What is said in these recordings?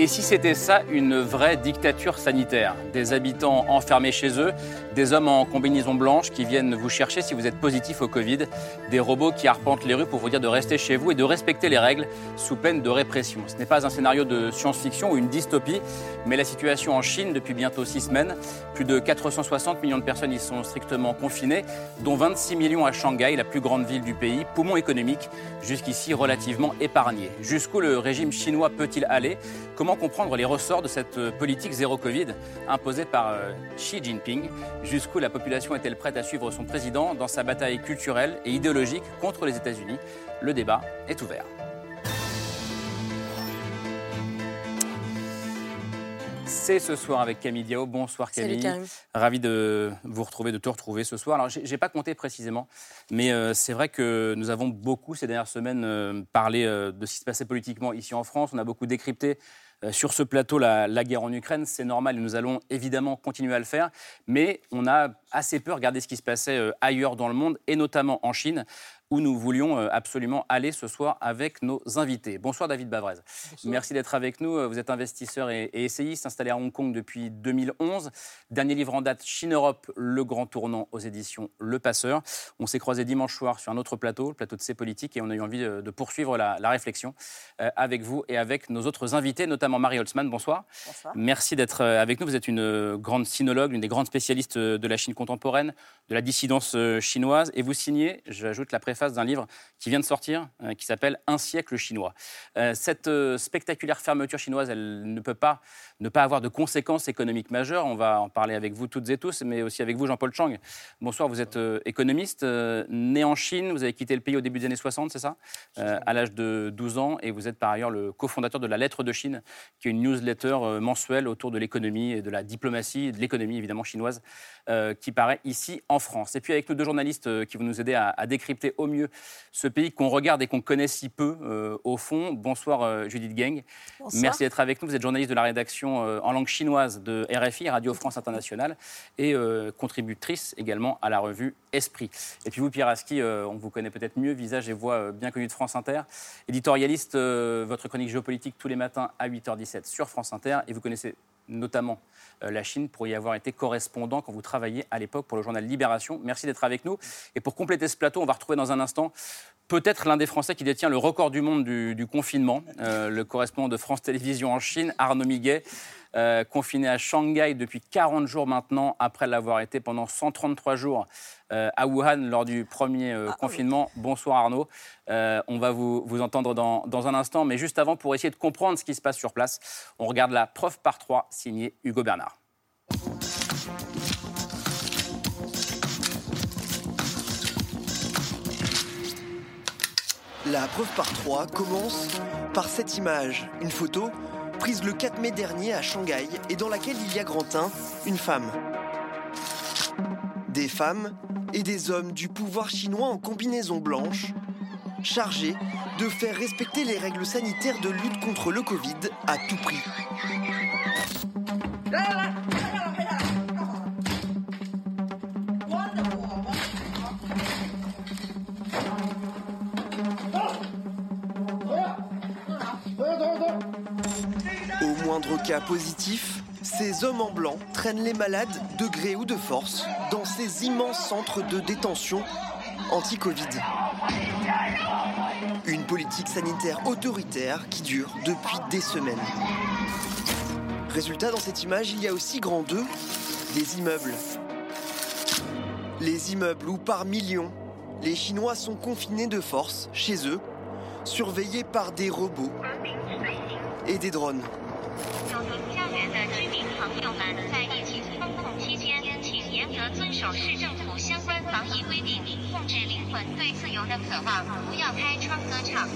Et si c'était ça une vraie dictature sanitaire? Des habitants enfermés chez eux, des hommes en combinaison blanche qui viennent vous chercher si vous êtes positif au Covid, des robots qui arpentent les rues pour vous dire de rester chez vous et de respecter les règles sous peine de répression. Ce n'est pas un scénario de science-fiction ou une dystopie, mais la situation en Chine depuis bientôt six semaines. Plus de 460 millions de personnes y sont strictement confinées, dont 26 millions à Shanghai, la plus grande ville du pays, poumon économique, jusqu'ici relativement épargné. Jusqu'où le régime chinois peut-il aller? Comprendre les ressorts de cette euh, politique zéro Covid imposée par euh, Xi Jinping? Jusqu'où la population est-elle prête à suivre son président dans sa bataille culturelle et idéologique contre les États-Unis? Le débat est ouvert. C'est ce soir avec Camille Diao. Bonsoir Salut, Camille. Karim. Ravi de vous retrouver, de te retrouver ce soir. Alors, j'ai pas compté précisément, mais euh, c'est vrai que nous avons beaucoup ces dernières semaines euh, parlé euh, de ce qui se passait politiquement ici en France. On a beaucoup décrypté sur ce plateau la, la guerre en Ukraine. C'est normal et nous allons évidemment continuer à le faire. Mais on a assez peu regardé ce qui se passait euh, ailleurs dans le monde et notamment en Chine où nous voulions euh, absolument aller ce soir avec nos invités. Bonsoir David Bavrez. Merci d'être avec nous. Vous êtes investisseur et, et essayiste installé à Hong Kong depuis 2011. Dernier livre en date, Chine-Europe, le grand tournant aux éditions Le Passeur. On s'est croisé dimanche soir sur un autre plateau, le plateau de C'est Politique, et on a eu envie de, de poursuivre la, la réflexion euh, avec vous et avec nos autres invités, notamment Marie Holtzmann. Bonsoir. Bonsoir. Merci d'être euh, avec nous. Vous êtes une euh, grande sinologue, une des grandes spécialistes euh, de la Chine contemporaine, de la dissidence euh, chinoise. Et vous signez, j'ajoute la préface d'un livre qui vient de sortir, euh, qui s'appelle Un siècle chinois. Euh, Cette euh, spectaculaire fermeture chinoise, elle ne peut pas ne pas avoir de conséquences économiques majeures. On va en parler avec vous toutes et tous, mais aussi avec vous, Jean-Paul Chang. Bonsoir, vous êtes économiste, né en Chine, vous avez quitté le pays au début des années 60, c'est ça? À l'âge de 12 ans, et vous êtes par ailleurs le cofondateur de la Lettre de Chine, qui est une newsletter mensuelle autour de l'économie et de la diplomatie, et de l'économie évidemment chinoise, qui paraît ici en France. Et puis avec nous deux journalistes qui vont nous aider à, à décrypter au mieux ce pays qu'on regarde et qu'on connaît si peu euh, au fond. Bonsoir euh, Judith Geng. Bonsoir. Merci d'être avec nous. Vous êtes journaliste de la rédaction euh, en langue chinoise de RFI, Radio France Internationale, et contributrice également à la revue Esprit. Et puis vous, Pierre Aski, on vous connaît peut-être mieux, visage et voix bien connu de France Inter. Éditorialiste, votre chronique géopolitique tous les matins à 8h17 sur France Inter, et vous connaissez notamment euh, la Chine pour y avoir été correspondant quand vous travailliez à l'époque pour le journal Libération. Merci d'être avec nous. Et pour compléter ce plateau, on va retrouver dans un instant peut-être l'un des Français qui détient le record du monde du, confinement, euh, le correspondant de France Télévisions en Chine, Arnaud Miguet, euh, confiné à Shanghai depuis 40 jours maintenant, après l'avoir été pendant 133 jours euh, à Wuhan lors du premier euh, Ah, oui. confinement. Bonsoir Arnaud. Euh, on va vous, vous entendre dans, dans un instant, mais juste avant, pour essayer de comprendre ce qui se passe sur place, on regarde la preuve par trois signée Hugo Bernard. La preuve par trois commence par cette image, une photo prise le 4 mai dernier à Shanghai et dans laquelle il y a grand 1, une femme. Des femmes et des hommes du pouvoir chinois en combinaison blanche, chargés de faire respecter les règles sanitaires de lutte contre le Covid à tout prix. 呀。Au moindre cas positif, ces hommes en blanc traînent les malades de gré ou de force dans ces immenses centres de détention anti-Covid. Une politique sanitaire autoritaire qui dure depuis des semaines. Résultat, dans cette image, il y a aussi grand 2, des immeubles. Les immeubles où par millions, les Chinois sont confinés de force chez eux, surveillés par des robots et des drones. 则遵守市政府相关防疫规定，控制灵魂对自由的渴望，不要开窗歌唱。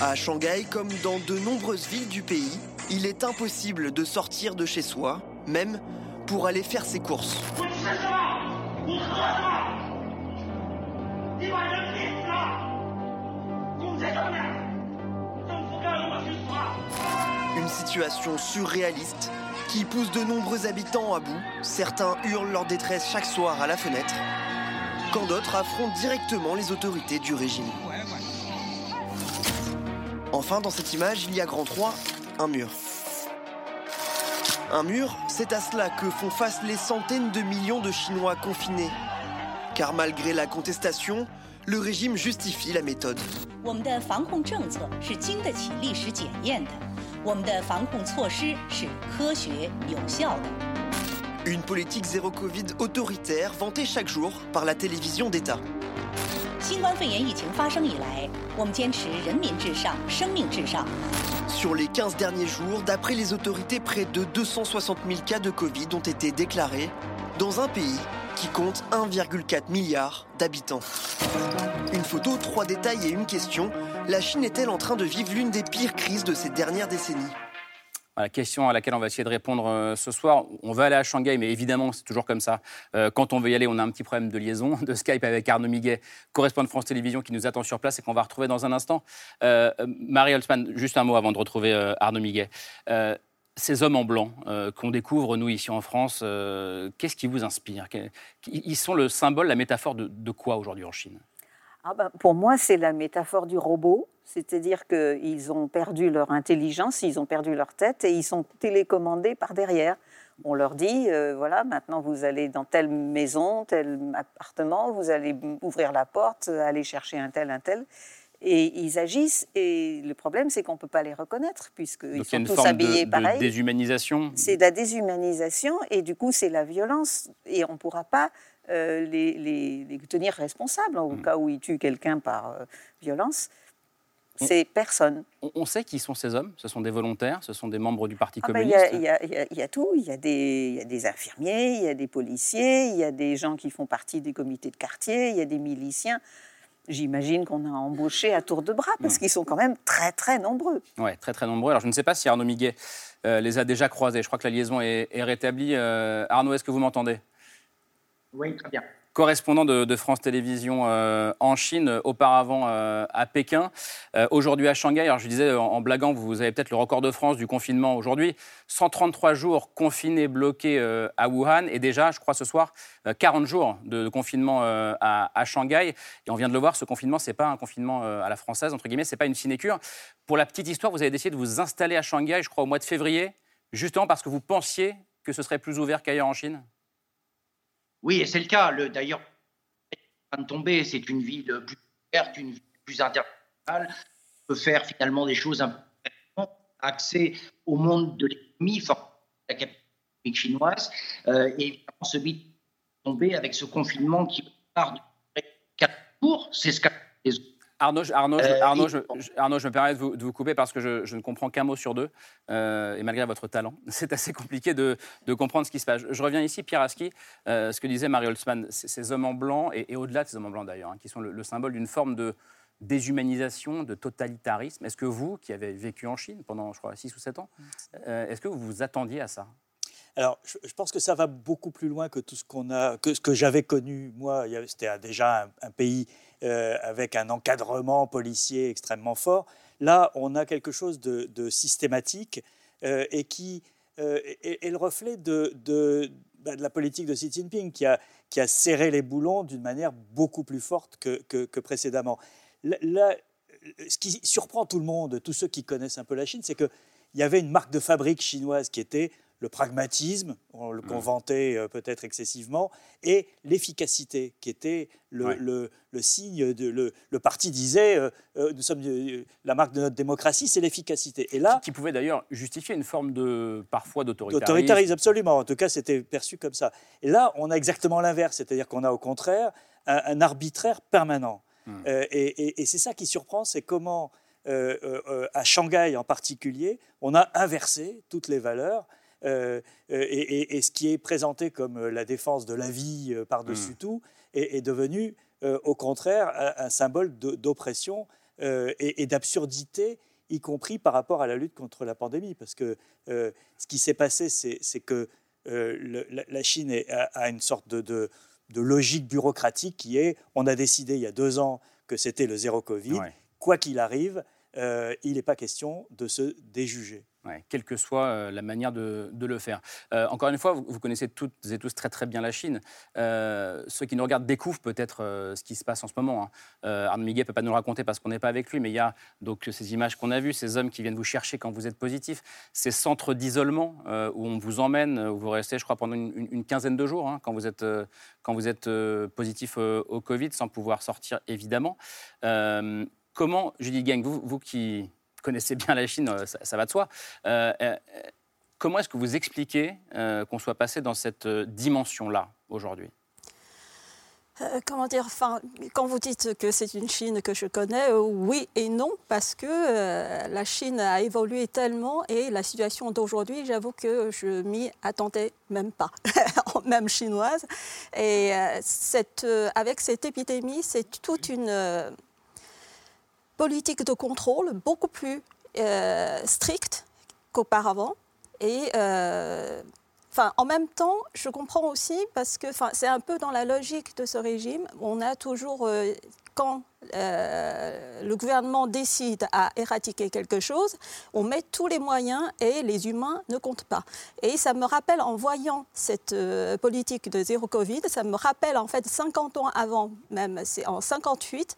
À Shanghai, comme dans de nombreuses villes du pays, il est impossible de sortir de chez soi, même pour aller faire ses courses. 你吃什么？你喝什么？你把人逼死了！公在上面，政府该我去死！ Une situation surréaliste qui pousse de nombreux habitants à bout. Certains hurlent leur détresse chaque soir à la fenêtre, quand d'autres affrontent directement les autorités du régime. Enfin, dans cette image, il y a grand 3, un mur. Un mur, c'est à cela que font face les centaines de millions de Chinois confinés. Car malgré la contestation, le régime justifie la méthode. 我们的防控政策是经得起历史检验的，我们的防控措施是科学有效的。 Une politique zéro Covid autoritaire vantée chaque jour par la télévision d'État. 新冠肺炎疫情发生以来，我们坚持人民至上、生命至上。 Sur les 15 derniers jours, d'après les autorités, près de 260 000 cas de Covid ont été déclarés dans un pays qui compte 1,4 milliard d'habitants. Une photo, trois détails et une question. La Chine est-elle en train de vivre l'une des pires crises de ces dernières décennies? La question à laquelle on va essayer de répondre euh, ce soir, on va aller à Shanghai, mais évidemment, c'est toujours comme ça. Euh, quand on veut y aller, on a un petit problème de liaison, de Skype avec Arnaud Miguet, correspondant de France Télévisions, qui nous attend sur place et qu'on va retrouver dans un instant. Euh, Marie Holtzman, juste un mot avant de retrouver Arnaud Miguet. Ces hommes en blanc euh, qu'on découvre, nous, ici en France, euh, qu'est-ce qui vous inspire Ils sont le symbole, la métaphore de, de quoi aujourd'hui en Chine? Ah ben, pour moi, c'est la métaphore du robot, c'est-à-dire qu'ils ont perdu leur intelligence, ils ont perdu leur tête et ils sont télécommandés par derrière. On leur dit, euh, voilà, maintenant vous allez dans telle maison, tel appartement, vous allez ouvrir la porte, aller chercher un tel, un tel. Et ils agissent, et le problème, c'est qu'on ne peut pas les reconnaître, puisqu'ils sont tous habillés de, de pareil. déshumanisation. C'est de la déshumanisation et du coup c'est la violence et on ne pourra pas euh, les, les- les tenir responsables au Mm. cas où ils tuent quelqu'un par euh, violence. C'est personne. On, on sait qui sont ces hommes Ce sont des volontaires, ce sont des membres du Parti Ah ben, Il communiste y, il y a- y y tout. Il y a des infirmiers, il y a des policiers, il y a des gens qui font partie des comités de quartier, il y a des miliciens. J'imagine qu'on a embauché à tour de bras parce Mm. qu'ils sont quand même très très nombreux. Oui, très très nombreux. Alors je ne sais pas si Arnaud Miguet euh, les a déjà croisés. Je crois que la liaison est, est rétablie. Euh, Arnaud, est-ce que vous m'entendez? Oui, très bien. Correspondant de, France Télévisions euh, en Chine, euh, auparavant euh, à Pékin, aujourd'hui à Shanghai. Alors je disais en, blaguant, vous avez peut-être le record de France du confinement aujourd'hui. 133 jours confinés, bloqués à Wuhan et déjà, je crois ce soir, euh, 40 jours de, confinement à, Shanghai. Et on vient de le voir, ce confinement, c'est pas un confinement à la française, entre guillemets, c'est pas une sinécure. Pour la petite histoire, vous avez décidé de vous installer à Shanghai, je crois, au mois de février, justement parce que vous pensiez que ce serait plus ouvert qu'ailleurs en Chine? Oui, et c'est le cas. Le- D'ailleurs, tomber, c'est une ville plus ouverte, une ville plus internationale. On peut faire finalement des choses un peu accès au monde de l'économie, la capitale chinoise, euh, et évidemment celui de tomber avec ce confinement qui part de 4 jours. C'est ce qu'a les autres. Arnaud, je- Arnaud, je, Euh, Arnaud, je, je- Arnaud, je me permets de vous, de vous couper parce que je, ne comprends qu'un mot sur deux. euh, et malgré votre talent, c'est assez compliqué de, de comprendre ce qui se passe. Je, reviens ici, Pierre Aski, euh, ce que disait Marie Holtzman, ces, hommes en blanc, et, et au-delà de ces hommes en blanc d'ailleurs, hein, qui sont le, le symbole d'une forme de déshumanisation, de totalitarisme. Est-ce que vous, qui avez vécu en Chine pendant, je crois, 6 ou 7 ans, euh, est-ce que vous vous attendiez à ça? Alors, je, pense que ça va beaucoup plus loin que tout ce qu'on a, que ce que j'avais connu moi. C'était déjà un, un pays euh, avec un encadrement policier extrêmement fort. Là, on a quelque chose de, systématique euh, et qui euh, est, le reflet bah, de la politique de Xi Jinping, qui a, serré les boulons d'une manière beaucoup plus forte que, que- précédemment. Là, ce qui surprend tout le monde, tous ceux qui connaissent un peu la Chine, c'est qu'il y avait une marque de fabrique chinoise qui était le pragmatisme, on le qu'on vantait euh, peut-être excessivement, et l'efficacité, qui était le, Ouais. le- le signe de le, le parti disait euh, euh, nous sommes euh, la marque de notre démocratie, c'est l'efficacité. Et là, Qui pouvait d'ailleurs justifier une forme de, parfois d'autoritarisme. D'autoritarisme, absolument. En tout cas, c'était perçu comme ça. Et là, on a exactement l'inverse, c'est-à-dire qu'on a au contraire un, un arbitraire permanent. Euh, et et- et c'est ça qui surprend, c'est comment, euh, euh, euh, à Shanghai en particulier, on a inversé toutes les valeurs. Euh, et, et, ce qui est présenté comme la défense de la vie par-dessus Mm. tout est, est devenu, euh, au contraire, un, un symbole d'oppression euh, et, et d'absurdité, y compris par rapport à la lutte contre la pandémie. Parce que euh, ce qui s'est passé, c'est que euh, le- la, la Chine est- a, a une sorte de, de- de logique bureaucratique qui est, on a décidé il y a deux ans que c'était le zéro Covid, Ouais. quoi qu'il arrive, euh, il n'est pas question de se déjuger. Quelle que soit euh, la manière de, le faire. Euh, encore une fois, vous, connaissez toutes et tous très très bien la Chine. Euh, ceux qui nous regardent découvrent peut-être ce qui se passe en ce moment. hein. Miguet ne peut pas nous le raconter parce qu'on n'est pas avec lui, mais il y a donc ces images qu'on a vues, ces hommes qui viennent vous chercher quand vous êtes positif, ces centres d'isolement où on vous emmène, où vous restez, je crois, pendant une, quinzaine de jours hein, quand vous êtes, quand vous êtes positif au Covid, sans pouvoir sortir évidemment. Comment, Julie Gang, vous qui connaissez bien la Chine, euh, ça, va de soi, euh, euh, comment est-ce que vous expliquez qu'on soit passé dans cette dimension-là aujourd'hui? Comment dire, enfin, quand vous dites que c'est une Chine que je connais, oui et non, parce que la Chine a évolué tellement et la situation d'aujourd'hui, j'avoue que je m'y attendais même pas, même chinoise. Et avec cette épidémie, c'est toute une politique de contrôle beaucoup plus euh, stricte qu'auparavant. Et euh, en même temps, je comprends aussi parce que c'est un peu dans la logique de ce régime. On a toujours, euh, quand le gouvernement décide à éradiquer quelque chose, on met tous les moyens et les humains ne comptent pas. Et ça me rappelle, en voyant cette politique de zéro Covid, ça me rappelle en fait 50 ans avant, même c'est en 58,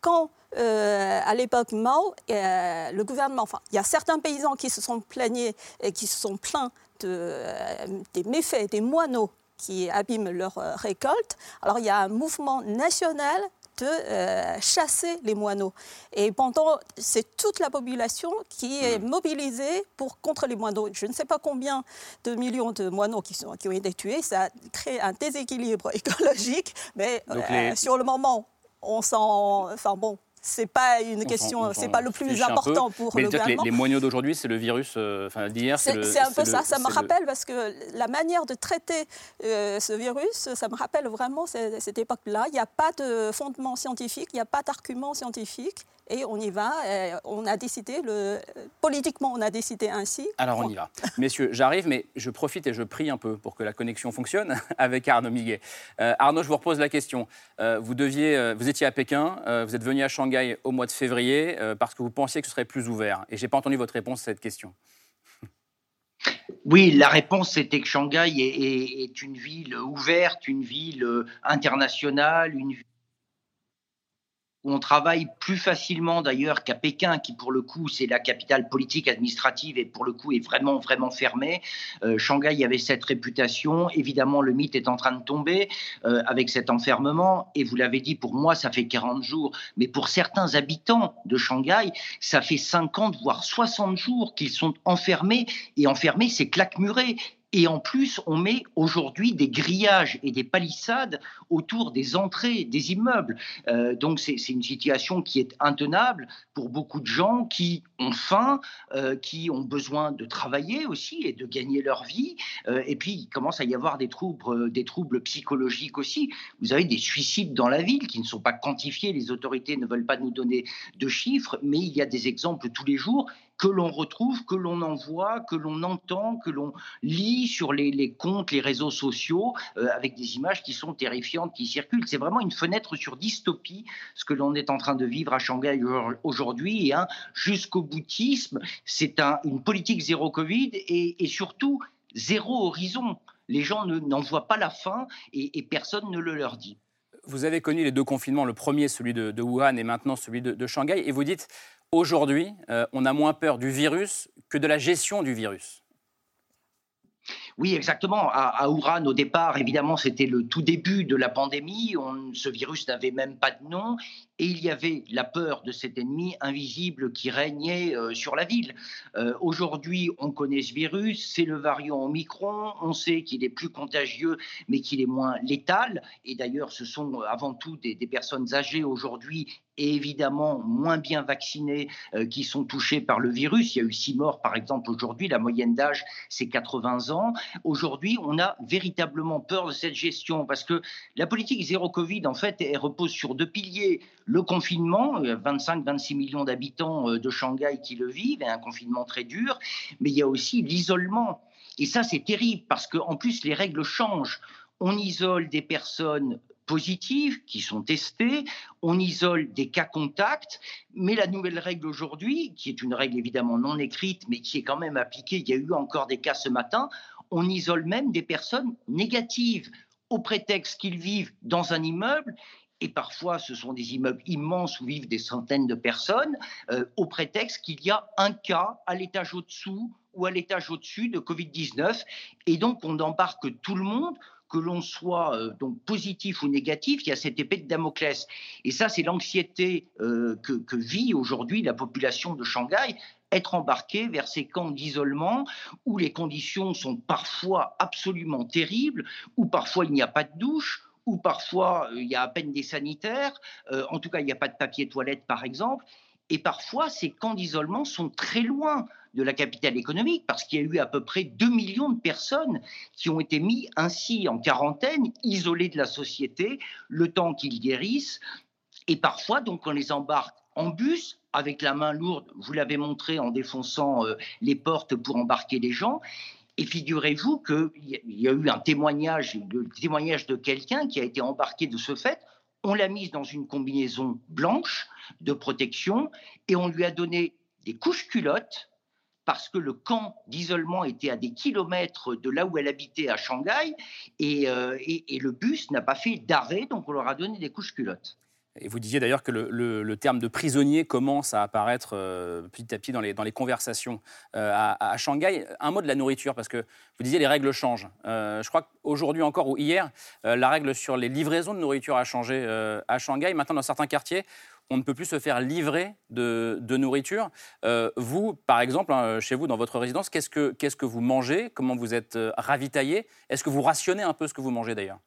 quand euh, à l'époque Mao, euh, le gouvernement, enfin, il y a certains paysans qui se sont plaignés et qui se sont plaints de, euh, des méfaits des moineaux qui abîment leur récolte. Alors il y a un mouvement national de chasser les moineaux. Et pendant, c'est toute la population qui est mobilisée pour contre les moineaux. Je ne sais pas combien de millions de moineaux qui, sont, qui ont été tués. Ça crée un déséquilibre écologique, mais les- sur le moment, on s'en, enfin bon. C'est pas une On question, on c'est pas le plus important pour Mais le les, les moineaux d'aujourd'hui, c'est le virus, euh, enfin d'hier, c'est un peu ça, le- ça me le- rappelle parce que la manière de traiter euh, ce virus, ça me rappelle vraiment ce- cette époque-là. Il n'y a pas de fondement scientifique, il n'y a pas d'argument scientifique et on y va. et on a décidé, le, politiquement, on a décidé ainsi. Alors on y va. Messieurs, j'arrive, mais je profite et je prie un peu pour que la connexion fonctionne avec Arnaud Miguet. Euh, Arnaud, je vous repose la question. Euh, vous, deviez, euh, vous étiez à Pékin, euh, vous êtes venu à Shanghai au mois de février euh, parce que vous pensiez que ce serait plus ouvert. Et je n'ai pas entendu votre réponse à cette question. Oui, la réponse c'était que Shanghai est, est- est une ville ouverte, une ville euh, internationale, une ville on travaille plus facilement d'ailleurs qu'à Pékin, qui pour le coup c'est la capitale politique administrative et pour le coup est vraiment vraiment fermée. Euh, Shanghai avait cette réputation. Évidemment, le mythe est en train de tomber euh, avec cet enfermement. Et vous l'avez dit, pour moi ça fait 40 jours, mais pour certains habitants de Shanghai, ça fait 50 voire 60 jours qu'ils sont enfermés et enfermés, c'est claque-muré. Et en plus, on met aujourd'hui des grillages et des palissades autour des entrées des immeubles. Euh, donc c'est une situation qui est intenable pour beaucoup de gens qui ont faim, euh, qui ont besoin de travailler aussi et de gagner leur vie. Euh, et puis il commence à y avoir des troubles, euh, des troubles psychologiques aussi. Vous avez des suicides dans la ville qui ne sont pas quantifiés. Les autorités ne veulent pas nous donner de chiffres, mais il y a des exemples tous les jours que l'on retrouve, que l'on envoie, que l'on entend, que l'on lit sur les, comptes, les réseaux sociaux, avec des images qui sont terrifiantes, qui circulent. C'est vraiment une fenêtre sur dystopie, ce que l'on est en train de vivre à Shanghai au- aujourd'hui. Et un jusqu'au boutisme, c'est un- une politique zéro Covid et, et surtout zéro horizon. Les gens ne- n'en voient pas la fin et, et personne ne le leur dit. Vous avez connu les deux confinements, le premier celui de, de Wuhan et maintenant celui de, de Shanghai, et vous dites aujourd'hui, euh, on a moins peur du virus que de la gestion du virus. Oui, exactement. À, à Wuhan, au départ, évidemment, c'était le tout début de la pandémie. On- ce virus n'avait même pas de nom. Et il y avait la peur de cet ennemi invisible qui régnait euh, sur la ville. Euh, Aujourd'hui, on connaît ce virus. C'est le variant Omicron. On sait qu'il est plus contagieux, mais qu'il est moins létal. Et d'ailleurs, ce sont avant tout des, personnes âgées aujourd'hui et évidemment moins bien vaccinés euh, qui sont touchés par le virus. Il y a eu six morts, par exemple, aujourd'hui. La moyenne d'âge, c'est 80 ans. Aujourd'hui, on a véritablement peur de cette gestion parce que la politique zéro Covid, en fait, elle repose sur deux piliers. Le confinement, 25-26 millions d'habitants euh, de Shanghai qui le vivent, et un confinement très dur, mais il y a aussi l'isolement. Et ça, c'est terrible parce qu'en plus, les règles changent. On isole des personnes positives qui sont testées, on isole des cas contacts, mais la nouvelle règle aujourd'hui, qui est une règle évidemment non écrite, mais qui est quand même appliquée, il y a eu encore des cas ce matin, on isole même des personnes négatives au prétexte qu'ils vivent dans un immeuble et parfois ce sont des immeubles immenses où vivent des centaines de personnes, euh, au prétexte qu'il y a un cas à l'étage au-dessous ou à l'étage au-dessus de Covid-19. Et donc on embarque tout le monde que l'on soit euh, donc positif ou négatif, il y a cette épée de Damoclès. Et ça, c'est l'anxiété euh, que, vit aujourd'hui la population de Shanghai être embarqué vers ces camps d'isolement où les conditions sont parfois absolument terribles, où parfois il n'y a pas de douche, où parfois euh, il y a à peine des sanitaires, en tout cas il n'y a pas de papier toilette par exemple, et parfois ces camps d'isolement sont très loin de la capitale économique, parce qu'il y a eu à peu près 2 millions de personnes qui ont été mis ainsi en quarantaine, isolées de la société, le temps qu'ils guérissent. Et parfois, donc, on les embarque en bus, avec la main lourde, vous l'avez montré en défonçant euh, les portes pour embarquer les gens. Et figurez-vous qu'il y a eu un témoignage, le témoignage de quelqu'un qui a été embarqué de ce fait. On l'a mise dans une combinaison blanche de protection et on lui a donné des couches culottes parce que le camp d'isolement était à des kilomètres de là où elle habitait à Shanghai, euh, et, le bus n'a pas fait d'arrêt, donc on leur a donné des couches culottes. Et vous disiez d'ailleurs que le, terme de prisonnier commence à apparaître euh, petit à petit dans les, conversations euh, à, Shanghai. Un mot de la nourriture, parce que vous disiez les règles changent. je crois qu'aujourd'hui encore ou hier, la règle sur les livraisons de nourriture a changé à Shanghai. Maintenant, dans certains quartiers, on ne peut plus se faire livrer de, nourriture. Euh, vous, par exemple, hein, chez vous, dans votre résidence, qu'est-ce que, vous mangez? Comment vous êtes euh, ravitaillé? Est-ce que vous rationnez un peu ce que vous mangez d'ailleurs?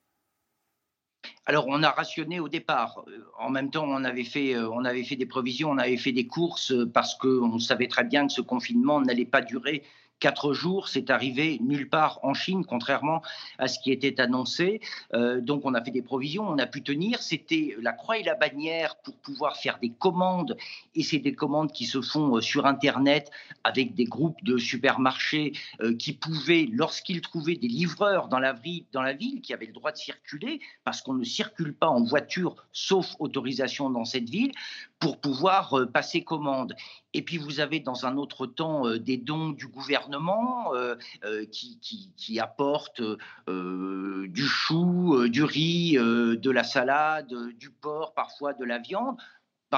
Alors, on a rationné au départ. Euh, en même temps, on avait fait, on avait fait des provisions, on avait fait des courses parce qu'on savait très bien que ce confinement n'allait pas durer quatre jours, c'est arrivé nulle part en Chine, contrairement à ce qui était annoncé. Euh, donc on a fait des provisions, on a pu tenir. C'était la croix et la bannière pour pouvoir faire des commandes. Et c'est des commandes qui se font euh, sur Internet avec des groupes de supermarchés euh, qui pouvaient, lorsqu'ils trouvaient des livreurs dans la, dans la ville qui avaient le droit de circuler, parce qu'on ne circule pas en voiture sauf autorisation dans cette ville, pour pouvoir passer commande. Et puis vous avez dans un autre temps des dons du gouvernement euh, euh, qui, qui, apporte euh, du chou, du riz, de la salade, du porc, parfois de la viande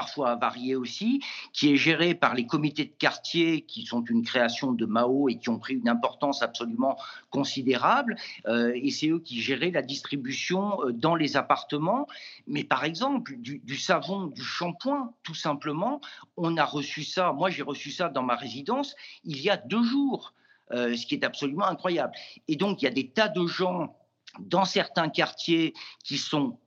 parfois varié aussi, qui est géré par les comités de quartier qui sont une création de Mao et qui ont pris une importance absolument considérable. et c'est eux qui géraient la distribution dans les appartements. Mais par exemple, du, du savon, du shampoing, tout simplement, on a reçu ça, moi j'ai reçu ça dans ma résidence il y a deux jours. Euh, ce qui est absolument incroyable. Et donc, il y a des tas de gens dans certains quartiers qui sont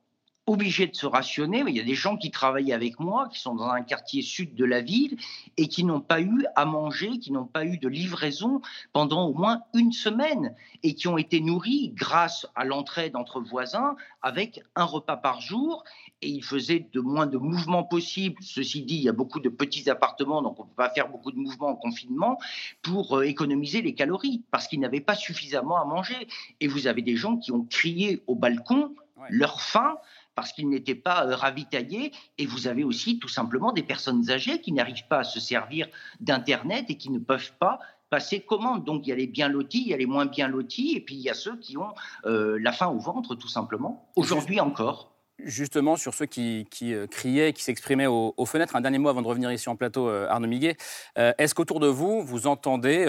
obligés de se rationner. Mais il y a des gens qui travaillent avec moi, qui sont dans un quartier sud de la ville et qui n'ont pas eu à manger, qui n'ont pas eu de livraison pendant au moins une semaine et qui ont été nourris grâce à l'entraide entre voisins avec un repas par jour. Et ils faisaient de moins de mouvements possibles. Ceci dit, il y a beaucoup de petits appartements, donc on ne peut pas faire beaucoup de mouvements en confinement pour euh, économiser les calories parce qu'ils n'avaient pas suffisamment à manger. Et vous avez des gens qui ont crié au balcon leur faim parce qu'ils n'étaient pas euh, ravitaillés. Et vous avez aussi tout simplement des personnes âgées qui n'arrivent pas à se servir d'Internet et qui ne peuvent pas passer commande. Donc il y a les bien lotis, il y a les moins bien lotis, et puis il y a ceux qui ont euh, la faim au ventre, tout simplement, aujourd'hui encore. Justement, sur ceux qui, euh, criaient, qui s'exprimaient aux, fenêtres, un dernier mot avant de revenir ici en plateau, Arnaud Miguet. Est-ce qu'autour de vous, vous entendez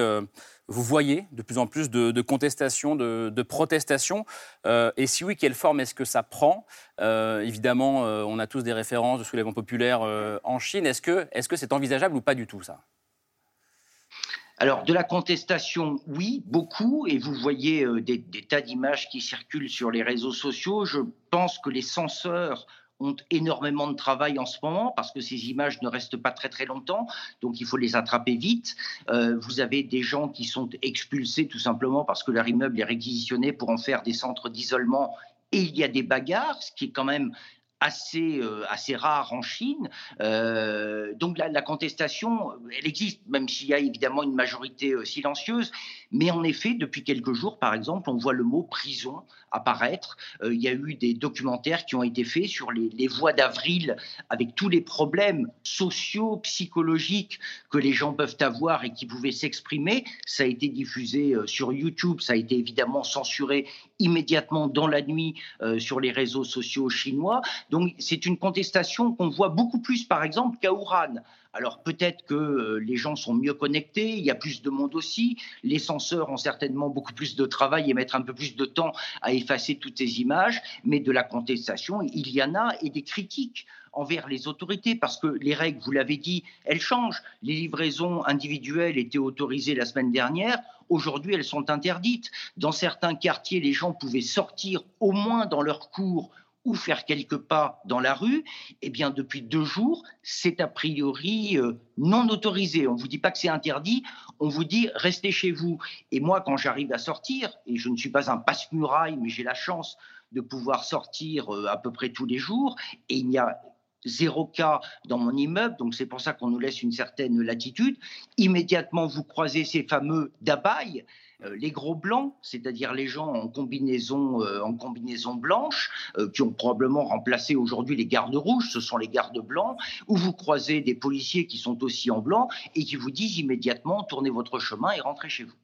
vous voyez de plus en plus de, contestations, de, protestations euh, Et si oui, quelle forme est-ce que ça prend euh, Évidemment, euh, on a tous des références de soulèvement populaire en Chine. Est-ce que c'est -ce c'est envisageable ou pas du tout ça? Alors, de la contestation, oui, beaucoup, et vous voyez des, tas d'images qui circulent sur les réseaux sociaux. Je pense que les censeurs ont énormément de travail en ce moment parce que ces images ne restent pas très très longtemps, donc il faut les attraper vite. Euh, vous avez des gens qui sont expulsés tout simplement parce que leur immeuble est réquisitionné pour en faire des centres d'isolement et il y a des bagarres, ce qui est quand même assez, euh, assez rare en Chine. Euh, donc la, la, contestation, elle existe, même s'il y a évidemment une majorité euh, silencieuse. Mais en effet, depuis quelques jours, par exemple, on voit le mot prison apparaître. Euh, il y a eu des documentaires qui ont été faits sur les, voies d'avril, avec tous les problèmes sociaux, psychologiques que les gens peuvent avoir et qui pouvaient s'exprimer. Ça a été diffusé euh, sur YouTube, ça a été évidemment censuré immédiatement dans la nuit euh, sur les réseaux sociaux chinois. Donc c'est une contestation qu'on voit beaucoup plus, par exemple, qu'à Ouran. Alors peut-être que euh, les gens sont mieux connectés, il y a plus de monde aussi, les censeurs ont certainement beaucoup plus de travail et mettent un peu plus de temps à effacer toutes ces images, mais de la contestation, il y en a et des critiques envers les autorités, parce que les règles, vous l'avez dit, elles changent. Les livraisons individuelles étaient autorisées la semaine dernière, aujourd'hui elles sont interdites. Dans certains quartiers, les gens pouvaient sortir au moins dans leur cours ou faire quelques pas dans la rue, eh bien depuis deux jours, c'est a priori euh, non autorisé. On ne vous dit pas que c'est interdit, on vous dit restez chez vous. Et moi, quand j'arrive à sortir, et je ne suis pas un passe-muraille, mais j'ai la chance de pouvoir sortir euh, à peu près tous les jours, et il n'y a zéro cas dans mon immeuble, donc c'est pour ça qu'on nous laisse une certaine latitude. Immédiatement, vous croisez ces fameux dabailles, euh, les gros blancs, c'est-à-dire les gens en combinaison, euh, combinaison blanche, euh, qui ont probablement remplacé aujourd'hui les gardes rouges, ce sont les gardes blancs, où vous croisez des policiers qui sont aussi en blanc et qui vous disent immédiatement tournez votre chemin et rentrez chez vous.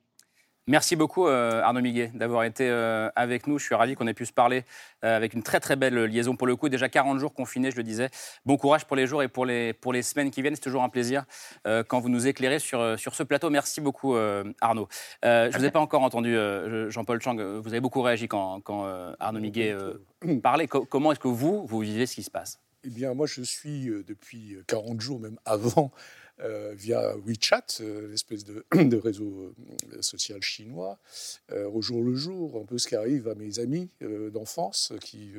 Merci beaucoup euh, Arnaud Miguet d'avoir été euh, avec nous. Je suis ravi qu'on ait pu se parler euh, avec une très très belle liaison pour le coup. Déjà 40 jours confinés, je le disais. Bon courage pour les jours et pour les, pour les semaines qui viennent. C'est toujours un plaisir quand vous nous éclairez sur, sur ce plateau. Merci beaucoup Arnaud. je ne vous ai pas encore entendu, Jean-Paul Chang. Vous avez beaucoup réagi quand, quand Arnaud Miguet parlait. comment est-ce que vous, vous vivez ce qui se passe? Eh bien moi je suis depuis 40 jours, même avant, euh, via WeChat, euh, l'espèce de, réseau euh, social chinois, au jour le jour, un peu ce qui arrive à mes amis d'enfance. Qui,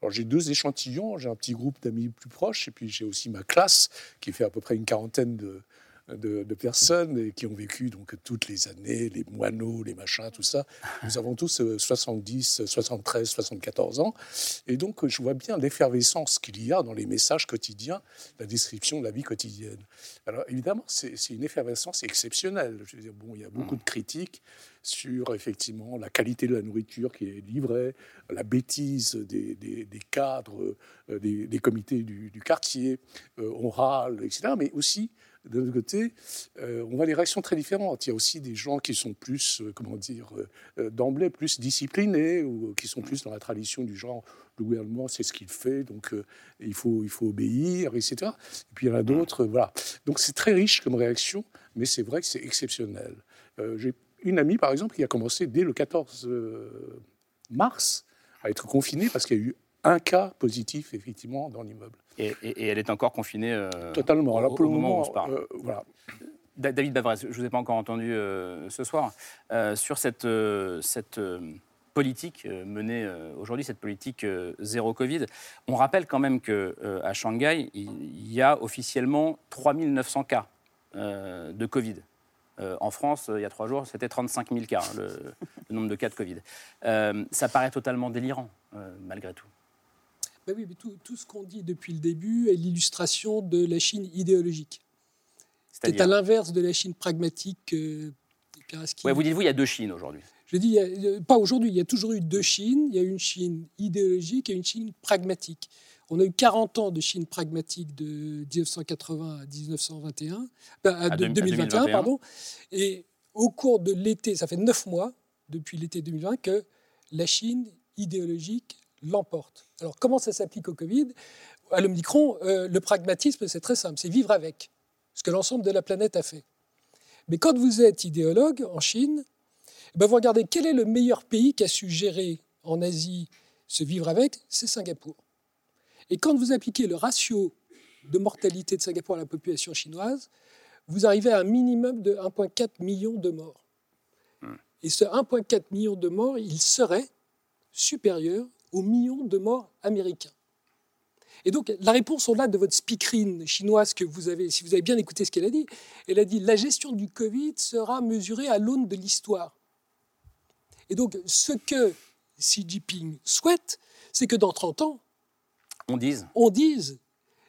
alors j'ai deux échantillons, j'ai un petit groupe d'amis plus proches, et puis j'ai aussi ma classe qui fait à peu près une quarantaine de, de, personnes qui ont vécu donc toutes les années, les moineaux, les machins, tout ça. Nous avons tous 70, 73, 74 ans. Et donc, je vois bien l'effervescence qu'il y a dans les messages quotidiens, la description de la vie quotidienne. Alors, évidemment, c'est une effervescence exceptionnelle. Je bon, il y a beaucoup de critiques sur effectivement la qualité de la nourriture qui est livrée, la bêtise des, cadres, euh, des, comités du, quartier, euh, on râle, etc. Mais aussi de l'autre côté, euh, on voit des réactions très différentes. Il y a aussi des gens qui sont plus, euh, comment dire, euh, d'emblée plus disciplinés ou qui sont plus dans la tradition du genre le gouvernement c'est ce qu'il fait, donc il, faut, il faut obéir, etc. Et puis il y en a d'autres, voilà. Donc c'est très riche comme réaction, mais c'est vrai que c'est exceptionnel. J'ai une amie, par exemple, qui a commencé dès le 14 mars à être confinée parce qu'il y a eu un cas positif, effectivement, dans l'immeuble. Et, elle est encore confinée euh, Totalement. Alors, pour au, le moment, où on se parle. Euh, voilà. David Bavrez, je ne vous ai pas encore entendu euh, ce soir, sur cette, cette politique menée aujourd'hui, cette politique zéro Covid. On rappelle quand même qu'à Shanghai, il y a officiellement 3900 cas de Covid. en France, il y a trois jours, c'était 35 000 cas, hein, le, le, nombre de cas de Covid. ça paraît totalement délirant, malgré tout. Ben oui, mais tout, tout ce qu'on dit depuis le début est l'illustration de la Chine idéologique. C'est à l'inverse de la Chine pragmatique. Euh, ouais, vous dites-vous, il y a deux Chines aujourd'hui Je dis, pas aujourd'hui, il y a toujours eu deux Chines. Il y a une Chine idéologique et une Chine pragmatique. On a eu 40 ans de Chine pragmatique de 1980 à 1921, ben, à, 2021, pardon. Et au cours de l'été, ça fait neuf mois depuis l'été 2020 que la Chine idéologique l'emporte. Alors comment ça s'applique au Covid? À l'Omicron, euh, le pragmatisme, c'est très simple, c'est vivre avec, ce que l'ensemble de la planète a fait. Mais quand vous êtes idéologue en Chine, eh ben vous regardez quel est le meilleur pays qui a su gérer en Asie ce vivre avec, c'est Singapour. Et quand vous appliquez le ratio de mortalité de Singapour à la population chinoise, vous arrivez à un minimum de 1,4 million de morts. Hmm. Et ce 1,4 million de morts, il serait supérieur aux millions de morts américains. Et donc, la réponse au-delà de votre speakerine chinoise que vous avez, si vous avez bien écouté ce qu'elle a dit, elle a dit la gestion du Covid sera mesurée à l'aune de l'histoire. Et donc, ce que Xi Jinping souhaite, c'est que dans 30 ans, On dise. on dise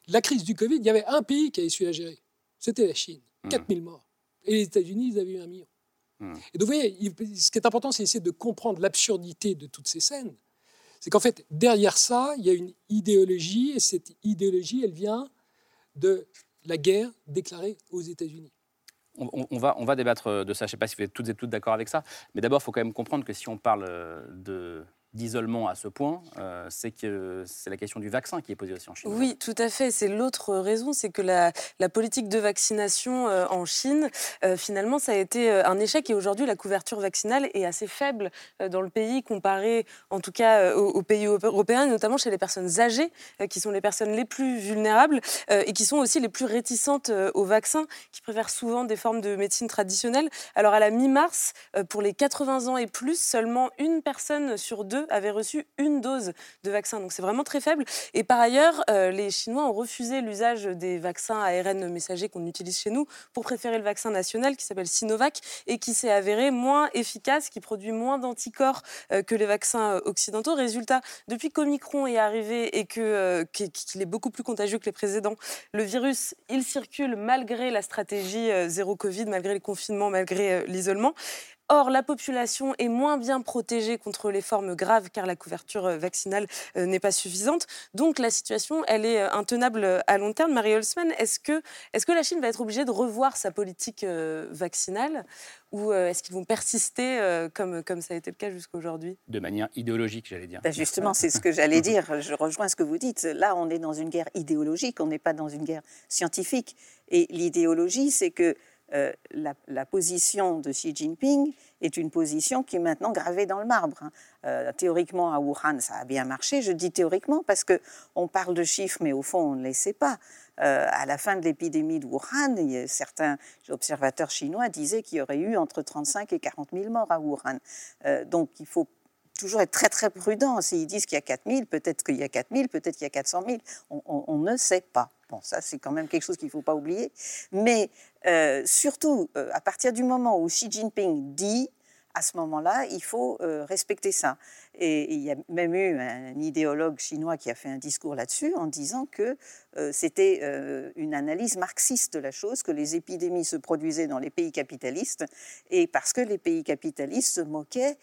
la crise du Covid, il y avait un pays qui avait su la gérer. C'était la Chine. 4000 morts. Et les États-Unis, ils avaient eu un million. Hmm. Et donc, vous voyez, ce qui est important, c'est essayer de comprendre l'absurdité de toutes ces scènes. C'est qu'en fait, derrière ça, il y a une idéologie, et cette idéologie, elle vient de la guerre déclarée aux États-Unis. On, va, on va débattre de ça. Je ne sais pas si vous êtes toutes et toutes d'accord avec ça. Mais d'abord, il faut quand même comprendre que si on parle euh, de d'isolement à ce point, euh, c'est que c'est la question du vaccin qui est posée aussi en Chine. Oui, tout à fait. C'est l'autre raison, c'est que la, politique de vaccination euh, en Chine, euh, finalement, ça a été un échec. Et aujourd'hui, la couverture vaccinale est assez faible dans le pays, comparé en tout cas aux, aux pays européens, notamment chez les personnes âgées, qui sont les personnes les plus vulnérables et qui sont aussi les plus réticentes euh, au vaccin, qui préfèrent souvent des formes de médecine traditionnelle. Alors, à la mi-mars, pour les 80 ans et plus, seulement une personne sur deux avait reçu une dose de vaccin. Donc, c'est vraiment très faible. Et par ailleurs, euh, les Chinois ont refusé l'usage des vaccins ARN messagers qu'on utilise chez nous pour préférer le vaccin national qui s'appelle Sinovac et qui s'est avéré moins efficace, qui produit moins d'anticorps euh, que les vaccins euh, occidentaux. Résultat, depuis qu'Omicron est arrivé et qu'il est beaucoup plus contagieux que les précédents, le virus, il circule malgré la stratégie zéro Covid, malgré les confinements, malgré l'isolement. Or, la population est moins bien protégée contre les formes graves car la couverture euh, vaccinale euh, n'est pas suffisante. Donc, la situation, elle est euh, intenable à long terme. Marie Holzman, est-ce que, est que la Chine va être obligée de revoir sa politique vaccinale ou est-ce qu'ils vont persister comme, comme ça a été le cas jusqu'à aujourd'hui De manière idéologique, j'allais dire. Ben justement, c'est ce que j'allais dire. Je rejoins ce que vous dites. Là, on est dans une guerre idéologique, on n'est pas dans une guerre scientifique. Et l'idéologie, c'est que euh, la, position de Xi Jinping est une position qui est maintenant gravée dans le marbre. hein. Euh, théoriquement, à Wuhan, ça a bien marché. Je dis théoriquement parce que on parle de chiffres, mais au fond, on ne les sait pas. Euh, à la fin de l'épidémie de Wuhan, certains observateurs chinois disaient qu'il y aurait eu entre 35 et 40 000 morts à Wuhan. Euh, donc, il faut toujours être très très prudent. S'ils disent qu'il y a 4 000, peut-être qu'il y a 4 000, peut-être qu'il y a 400 000. On, on- ne sait pas. Bon, ça c'est quand même quelque chose qu'il ne faut pas oublier. Mais surtout, euh, à partir du moment où Xi Jinping dit, à ce moment-là, il faut euh, respecter ça. Et il y a même eu un idéologue chinois qui a fait un discours là-dessus en disant que euh, c'était euh, une analyse marxiste de la chose, que les épidémies se produisaient dans les pays capitalistes, et parce que les pays capitalistes se moquaient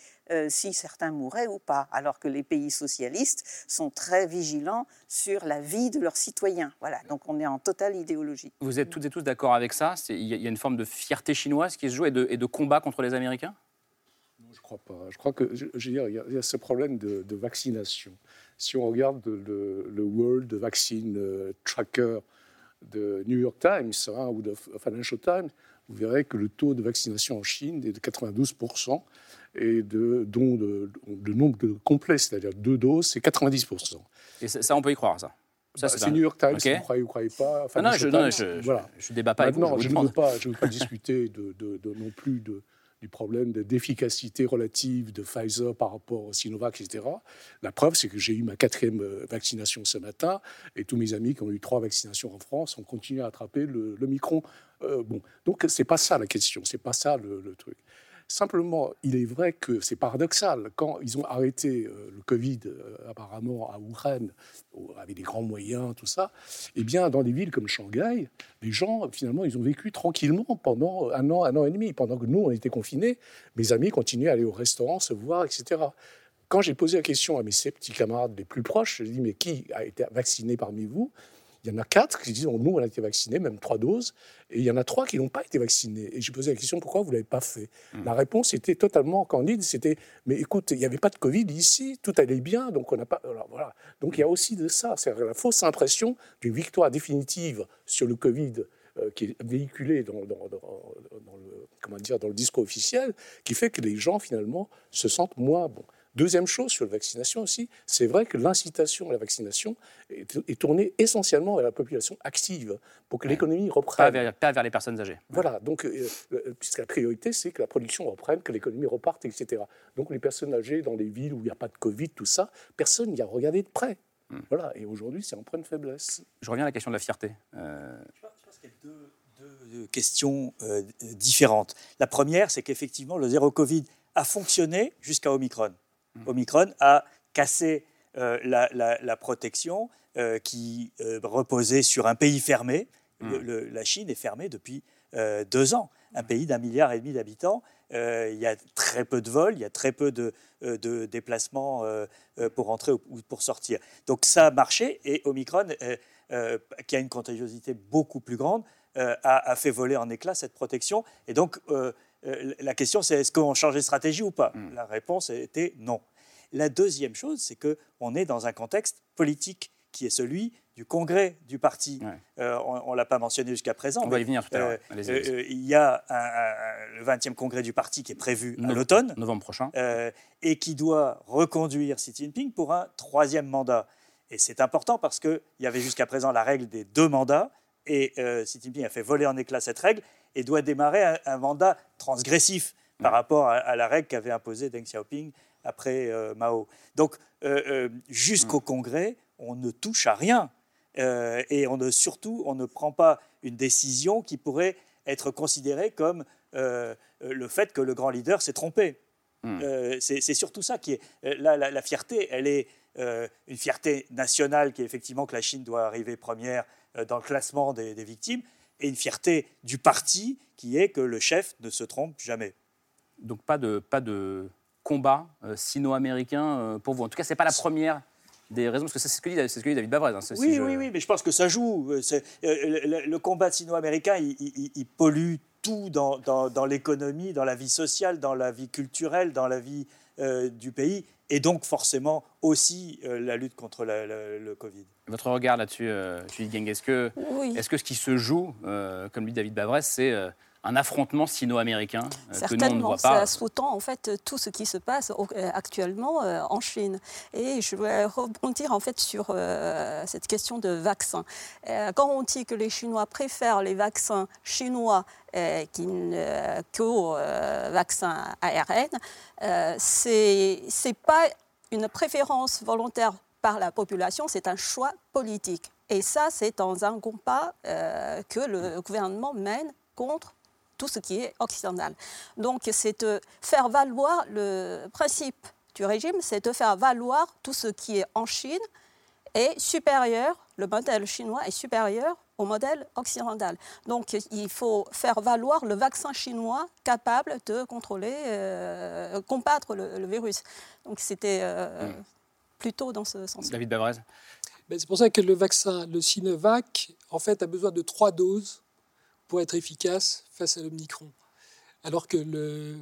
si certains mouraient ou pas, alors que les pays socialistes sont très vigilants sur la vie de leurs citoyens. Voilà, donc on est en totale idéologie. Vous êtes toutes et tous d'accord avec ça? Il y, a- une forme de fierté chinoise qui se joue et de, combat contre les Américains? Crois pas. Je crois que, je, je veux dire, il y a- il y, a ce problème de, de vaccination. Si on regarde le, le World Vaccine euh, Tracker de New York Times hein, ou de Financial Times, vous verrez que le taux de vaccination en Chine est de 92%, et de, dont le, le nombre de complets, c'est-à-dire deux doses, c'est 90%. Et ça, ça, on peut y croire, ça. Ça, Bah, c'est un- New York Times, vous croyez ou croyez pas. Ah non, je- non, je- voilà. je débat pas avec vous, je vous ne veux pas, je veux pas discuter de, de- de- non plus de, du problème de- d'efficacité relative de Pfizer par rapport au Sinovac, etc. La preuve, c'est que j'ai eu ma quatrième euh, vaccination ce matin et tous mes amis qui ont eu trois vaccinations en France ont continué à attraper le, micron. Euh, bon, donc c'est pas ça la question, c'est pas ça le truc. Simplement, il est vrai que c'est paradoxal. Quand ils ont arrêté euh, le Covid, euh, apparemment à Wuhan, avec des grands moyens, tout ça, eh bien, dans des villes comme Shanghai, les gens, finalement, ils ont vécu tranquillement pendant un an, un an et demi. Pendant que nous, on était confinés, mes amis continuaient à aller au restaurant, se voir, etc. Quand j'ai posé la question à mes petits camarades les plus proches, je dis mais qui a été vacciné parmi vous? Il y en a quatre qui disent nous, on a été vaccinés, même trois doses, et il y en a trois qui n'ont pas été vaccinés. Et j'ai posé la question pourquoi vous ne l'avez pas fait La réponse était totalement candide c'était mais écoute, il n'y avait pas de Covid ici, tout allait bien, donc on n'a pas. alors, voilà. Donc il y a aussi de ça, c'est la fausse impression d'une victoire définitive sur le Covid euh, qui est véhiculée dans, dans- dans- dans le, comment dire, dans le discours officiel, qui fait que les gens finalement se sentent moins bons. Deuxième chose sur la vaccination aussi, c'est vrai que l'incitation à la vaccination est, est tournée essentiellement vers la population active pour que l'économie reprenne. Pas vers, pas vers les personnes âgées. Voilà, donc, euh, euh, puisque la priorité, c'est que la production reprenne, que l'économie reparte, etc. Donc, les personnes âgées dans les villes où il n'y a pas de Covid, tout ça, personne n'y a regardé de près. Voilà, et aujourd'hui, c'est en pleine faiblesse. Je reviens à la question de la fierté. Euh, Je pense qu'il y a deux, deux questions euh, différentes. La première, c'est qu'effectivement, le zéro Covid a fonctionné jusqu'à Omicron. Omicron a cassé euh, la, la- la protection euh, qui euh, reposait sur un pays fermé. Le- le- la Chine est fermée depuis deux ans. Un pays d'un milliard et demi d'habitants. Il y a très peu de vols, il y a très peu de, de déplacements pour entrer ou ou pour sortir. Donc ça a marché et Omicron, qui a une contagiosité beaucoup plus grande, a, a fait voler en éclats cette protection. Et donc la question c'est est-ce qu'on change de stratégie ou pas? La réponse était non. La deuxième chose, c'est qu'on est dans un contexte politique qui est celui du congrès du parti. Euh, on ne l'a pas mentionné jusqu'à présent. On va y venir tout à l'heure. euh, euh, euh, il y a un- un- le 20e congrès du parti qui est prévu à l'automne. Novembre prochain. euh, et qui doit reconduire Xi Jinping pour un troisième mandat. Et c'est important parce qu'il y avait jusqu'à présent la règle des deux mandats, et euh, Xi Jinping a fait voler en éclats cette règle et doit démarrer un, un mandat transgressif par rapport à, à la règle qu'avait imposée Deng Xiaoping après euh, Mao. Donc, euh, euh, jusqu'au Congrès, on ne touche à rien. Et on ne, surtout, on ne prend pas une décision qui pourrait être considérée comme le fait que le grand leader s'est trompé. Euh, c'est surtout ça qui est. là, la, la fierté, elle est euh, une fierté nationale qui est effectivement que la Chine doit arriver première euh, dans le classement des, des victimes, et une fierté du parti qui est que le chef ne se trompe jamais. Donc pas de, pas de combat euh, sino-américain euh, pour vous. En tout cas, c'est pas la première des raisons, parce que c'est ce que dit, c'est ce que dit David Bavrez. hein, si Oui, je- oui, oui, mais je pense que ça joue. Euh, le, le combat sino-américain, il, il- il pollue tout dans, dans- dans l'économie, dans la vie sociale, dans la vie culturelle, dans la vie du pays, et donc forcément aussi euh, la lutte contre la- la- le Covid. Votre regard là-dessus, euh, Judith Gang, est-ce que, Oui. est-ce que ce qui se joue, euh, comme dit David Bavrez, c'est euh, un affrontement sino-américain euh, que nous on ne voit Certainement, pas ça sous-tend en fait tout ce qui se passe au- euh, actuellement euh, en Chine. Et je voulais rebondir en fait sur euh, cette question de vaccins. Euh, quand on dit que les Chinois préfèrent les vaccins chinois euh, qu'aux euh, vaccins ARN, euh, c'est c'est pas une préférence volontaire par la population, c'est un choix politique. Et ça, c'est dans un combat euh, que le gouvernement mène contre tout ce qui est occidental. Donc, c'est de faire valoir le principe du régime, c'est de faire valoir tout ce qui est en Chine est supérieur, le modèle chinois est supérieur au modèle occidental. Donc, il faut faire valoir le vaccin chinois capable de contrôler, euh, combattre le, le virus. Donc, c'était euh, plutôt dans ce sens. David Bavrez Ben, c'est pour ça que le vaccin, le Sinovac, en fait, a besoin de trois doses pour être efficace face à l'Omicron. Alors que le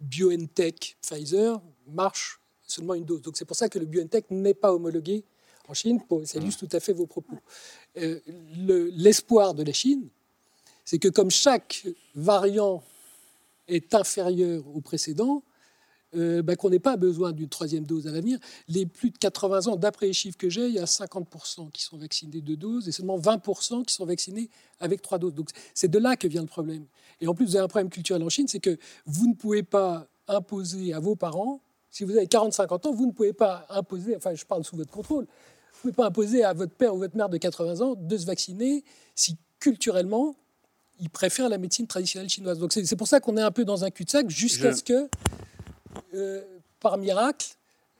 BioNTech Pfizer marche seulement une dose. Donc c'est pour ça que le BioNTech n'est pas homologué en Chine. Ça illustre tout à fait vos propos. Euh, le- L'espoir de la Chine, c'est que comme chaque variant est inférieur au précédent, euh, ben, qu'on n'ait pas besoin d'une troisième dose à l'avenir. Les plus de 80 ans, d'après les chiffres que j'ai, il y a 50% qui sont vaccinés de doses et seulement 20% qui sont vaccinés avec trois doses. Donc c'est de là que vient le problème. Et en plus, vous avez un problème culturel en Chine, c'est que vous ne pouvez pas imposer à vos parents, si vous avez 40-50 ans, vous ne pouvez pas imposer, enfin je parle sous votre contrôle, vous ne pouvez pas imposer à votre père ou votre mère de 80 ans de se vacciner si culturellement, ils préfèrent la médecine traditionnelle chinoise. Donc c'est c'est pour ça qu'on est un peu dans un cul-de-sac jusqu'à Je- ce que, euh, par miracle,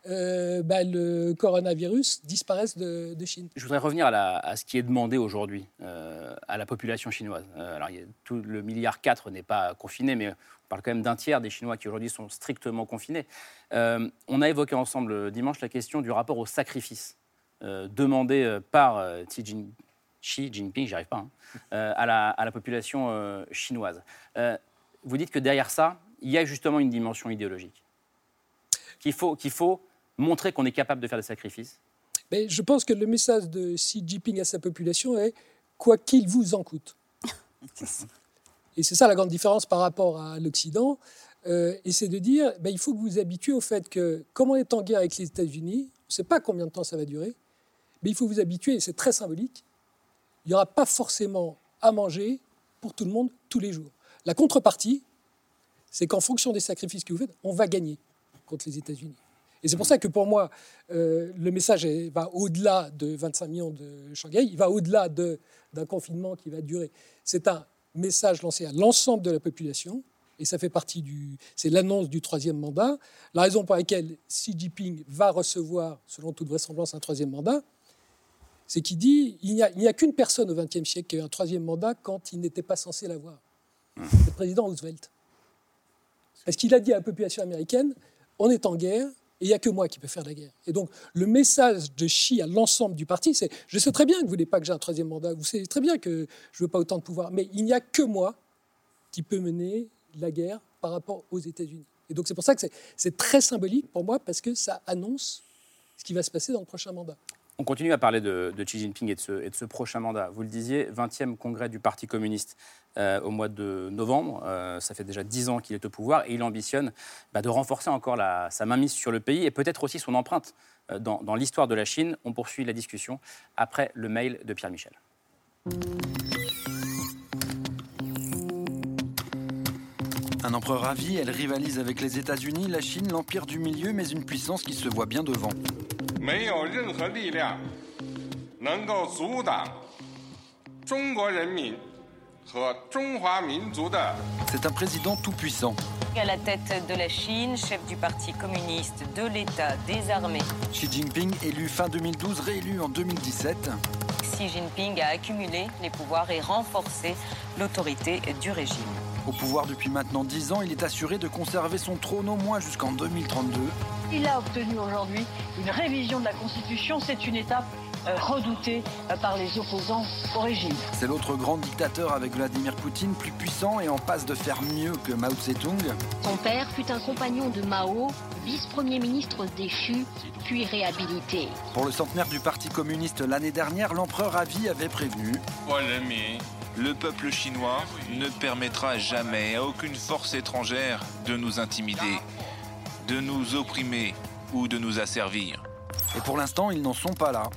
euh, bah, le coronavirus disparaisse de, Chine. Je voudrais revenir à, ce qui est demandé aujourd'hui euh, à la population chinoise. Alors, tout le milliard 4 n'est pas confiné, mais on parle quand même d'un tiers des Chinois qui aujourd'hui sont strictement confinés. On a évoqué ensemble dimanche la question du rapport au sacrifice demandé par Xi, Jin- Xi Jinping, j'y arrive pas, hein, à, la, population chinoise. Vous dites que derrière ça, il y a justement une dimension idéologique. Qu'il faut, qu'il faut montrer qu'on est capable de faire des sacrifices. Mais je pense que le message de Xi Jinping à sa population est quoi qu'il vous en coûte. Et c'est ça la grande différence par rapport à l'Occident. Euh, et c'est de dire, ben, il faut que vous vous habituez au fait que, comme on est en guerre avec les États-Unis, on ne sait pas combien de temps ça va durer, mais il faut vous habituer, et c'est très symbolique, il n'y aura pas forcément à manger pour tout le monde tous les jours. La contrepartie, c'est qu'en fonction des sacrifices que vous faites, on va gagner contre les États-Unis. Et c'est pour ça que pour moi, euh, le message va au-delà de 25 millions de Shanghai, il va au-delà d'un confinement qui va durer. C'est un message lancé à l'ensemble de la population, et ça fait partie du. C'est l'annonce du troisième mandat. La raison pour laquelle Xi Jinping va recevoir, selon toute vraisemblance, un troisième mandat, c'est qu'il dit il n'y a, qu'une personne au XXe siècle qui a eu un troisième mandat quand il n'était pas censé l'avoir. C'est le président Roosevelt. Parce qu'il a dit à la population américaine on est en guerre, et il n'y a que moi qui peux faire la guerre. Et donc, le message de Xi à l'ensemble du parti, c'est je sais très bien que vous ne voulez pas que j'ai un troisième mandat, vous savez très bien que je ne veux pas autant de pouvoir, mais il n'y a que moi qui peut mener la guerre par rapport aux États-Unis. Et donc, c'est pour ça que c'est très symbolique pour moi, parce que ça annonce ce qui va se passer dans le prochain mandat. On continue à parler de, Xi Jinping et de, ce, prochain mandat. Vous le disiez, 20e congrès du Parti communiste euh, au mois de novembre. Euh, ça fait déjà 10 ans qu'il est au pouvoir et il ambitionne bah, de renforcer encore sa mainmise sur le pays et peut-être aussi son empreinte euh, dans, l'histoire de la Chine. On poursuit la discussion après le mail de Pierre Michel. Un empereur ravi, elle rivalise avec les États-Unis, la Chine, l'empire du milieu, mais une puissance qui se voit bien devant. C'est un président tout-puissant. À la tête de la Chine, chef du Parti communiste, de l'État, des armées. Xi Jinping, élu fin 2012, réélu en 2017. Xi Jinping a accumulé les pouvoirs et renforcé l'autorité du régime. Au pouvoir depuis maintenant 10 ans, il est assuré de conserver son trône au moins jusqu'en 2032. Il a obtenu aujourd'hui une révision de la Constitution. C'est une étape euh, redoutée euh, par les opposants au régime. C'est l'autre grand dictateur avec Vladimir Poutine, plus puissant et en passe de faire mieux que Mao Tse-tung. Son père fut un compagnon de Mao, vice-premier ministre déchu, puis réhabilité. Pour le centenaire du Parti communiste l'année dernière, l'empereur Avi avait prévenu le peuple chinois ne permettra jamais à aucune force étrangère de nous intimider, de nous opprimer ou de nous asservir. Et pour l'instant, ils n'en sont pas là.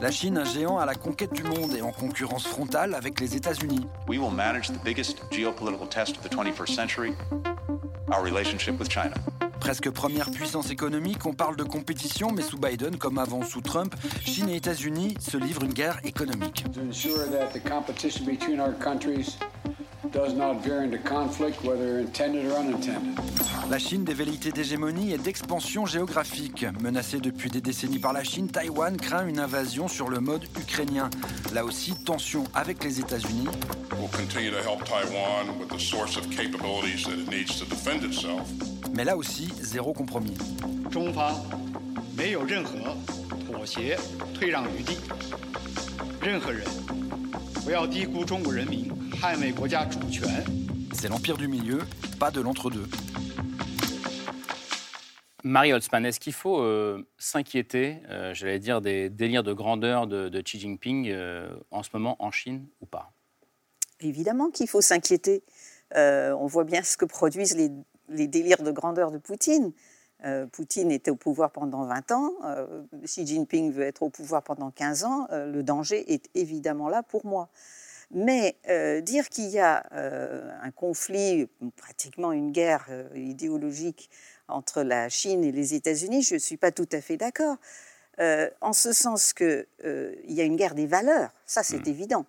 La Chine, un géant à la conquête du monde et en concurrence frontale avec les États-Unis. We will manage the biggest geopolitical test of the 21st century, our relationship with China. Presque première puissance économique, on parle de compétition, mais sous Biden, comme avant sous Trump, Chine et États-Unis se livrent une guerre économique. La Chine, des velléités d'hégémonie et d'expansion géographique. Menacée depuis des décennies par la Chine, Taïwan craint une invasion sur le mode ukrainien. Là aussi, tension avec les États-Unis. Mais là aussi, zéro compromis. C'est l'empire du milieu, pas de l'entre-deux. Marie Holtzman, est-ce qu'il faut euh, s'inquiéter, euh, j'allais dire, des délires de grandeur de, Xi Jinping euh, en ce moment en Chine ou pas? Évidemment qu'il faut s'inquiéter. on voit bien ce que produisent les les délires de grandeur de Poutine. Euh, Poutine était au pouvoir pendant 20 ans, euh, Xi Jinping veut être au pouvoir pendant 15 ans, euh, le danger est évidemment là pour moi. Mais dire qu'il y a un conflit, pratiquement une guerre idéologique entre la Chine et les États-Unis, je ne suis pas tout à fait d'accord. en ce sens qu'il y a une guerre des valeurs, ça c'est mmh. évident.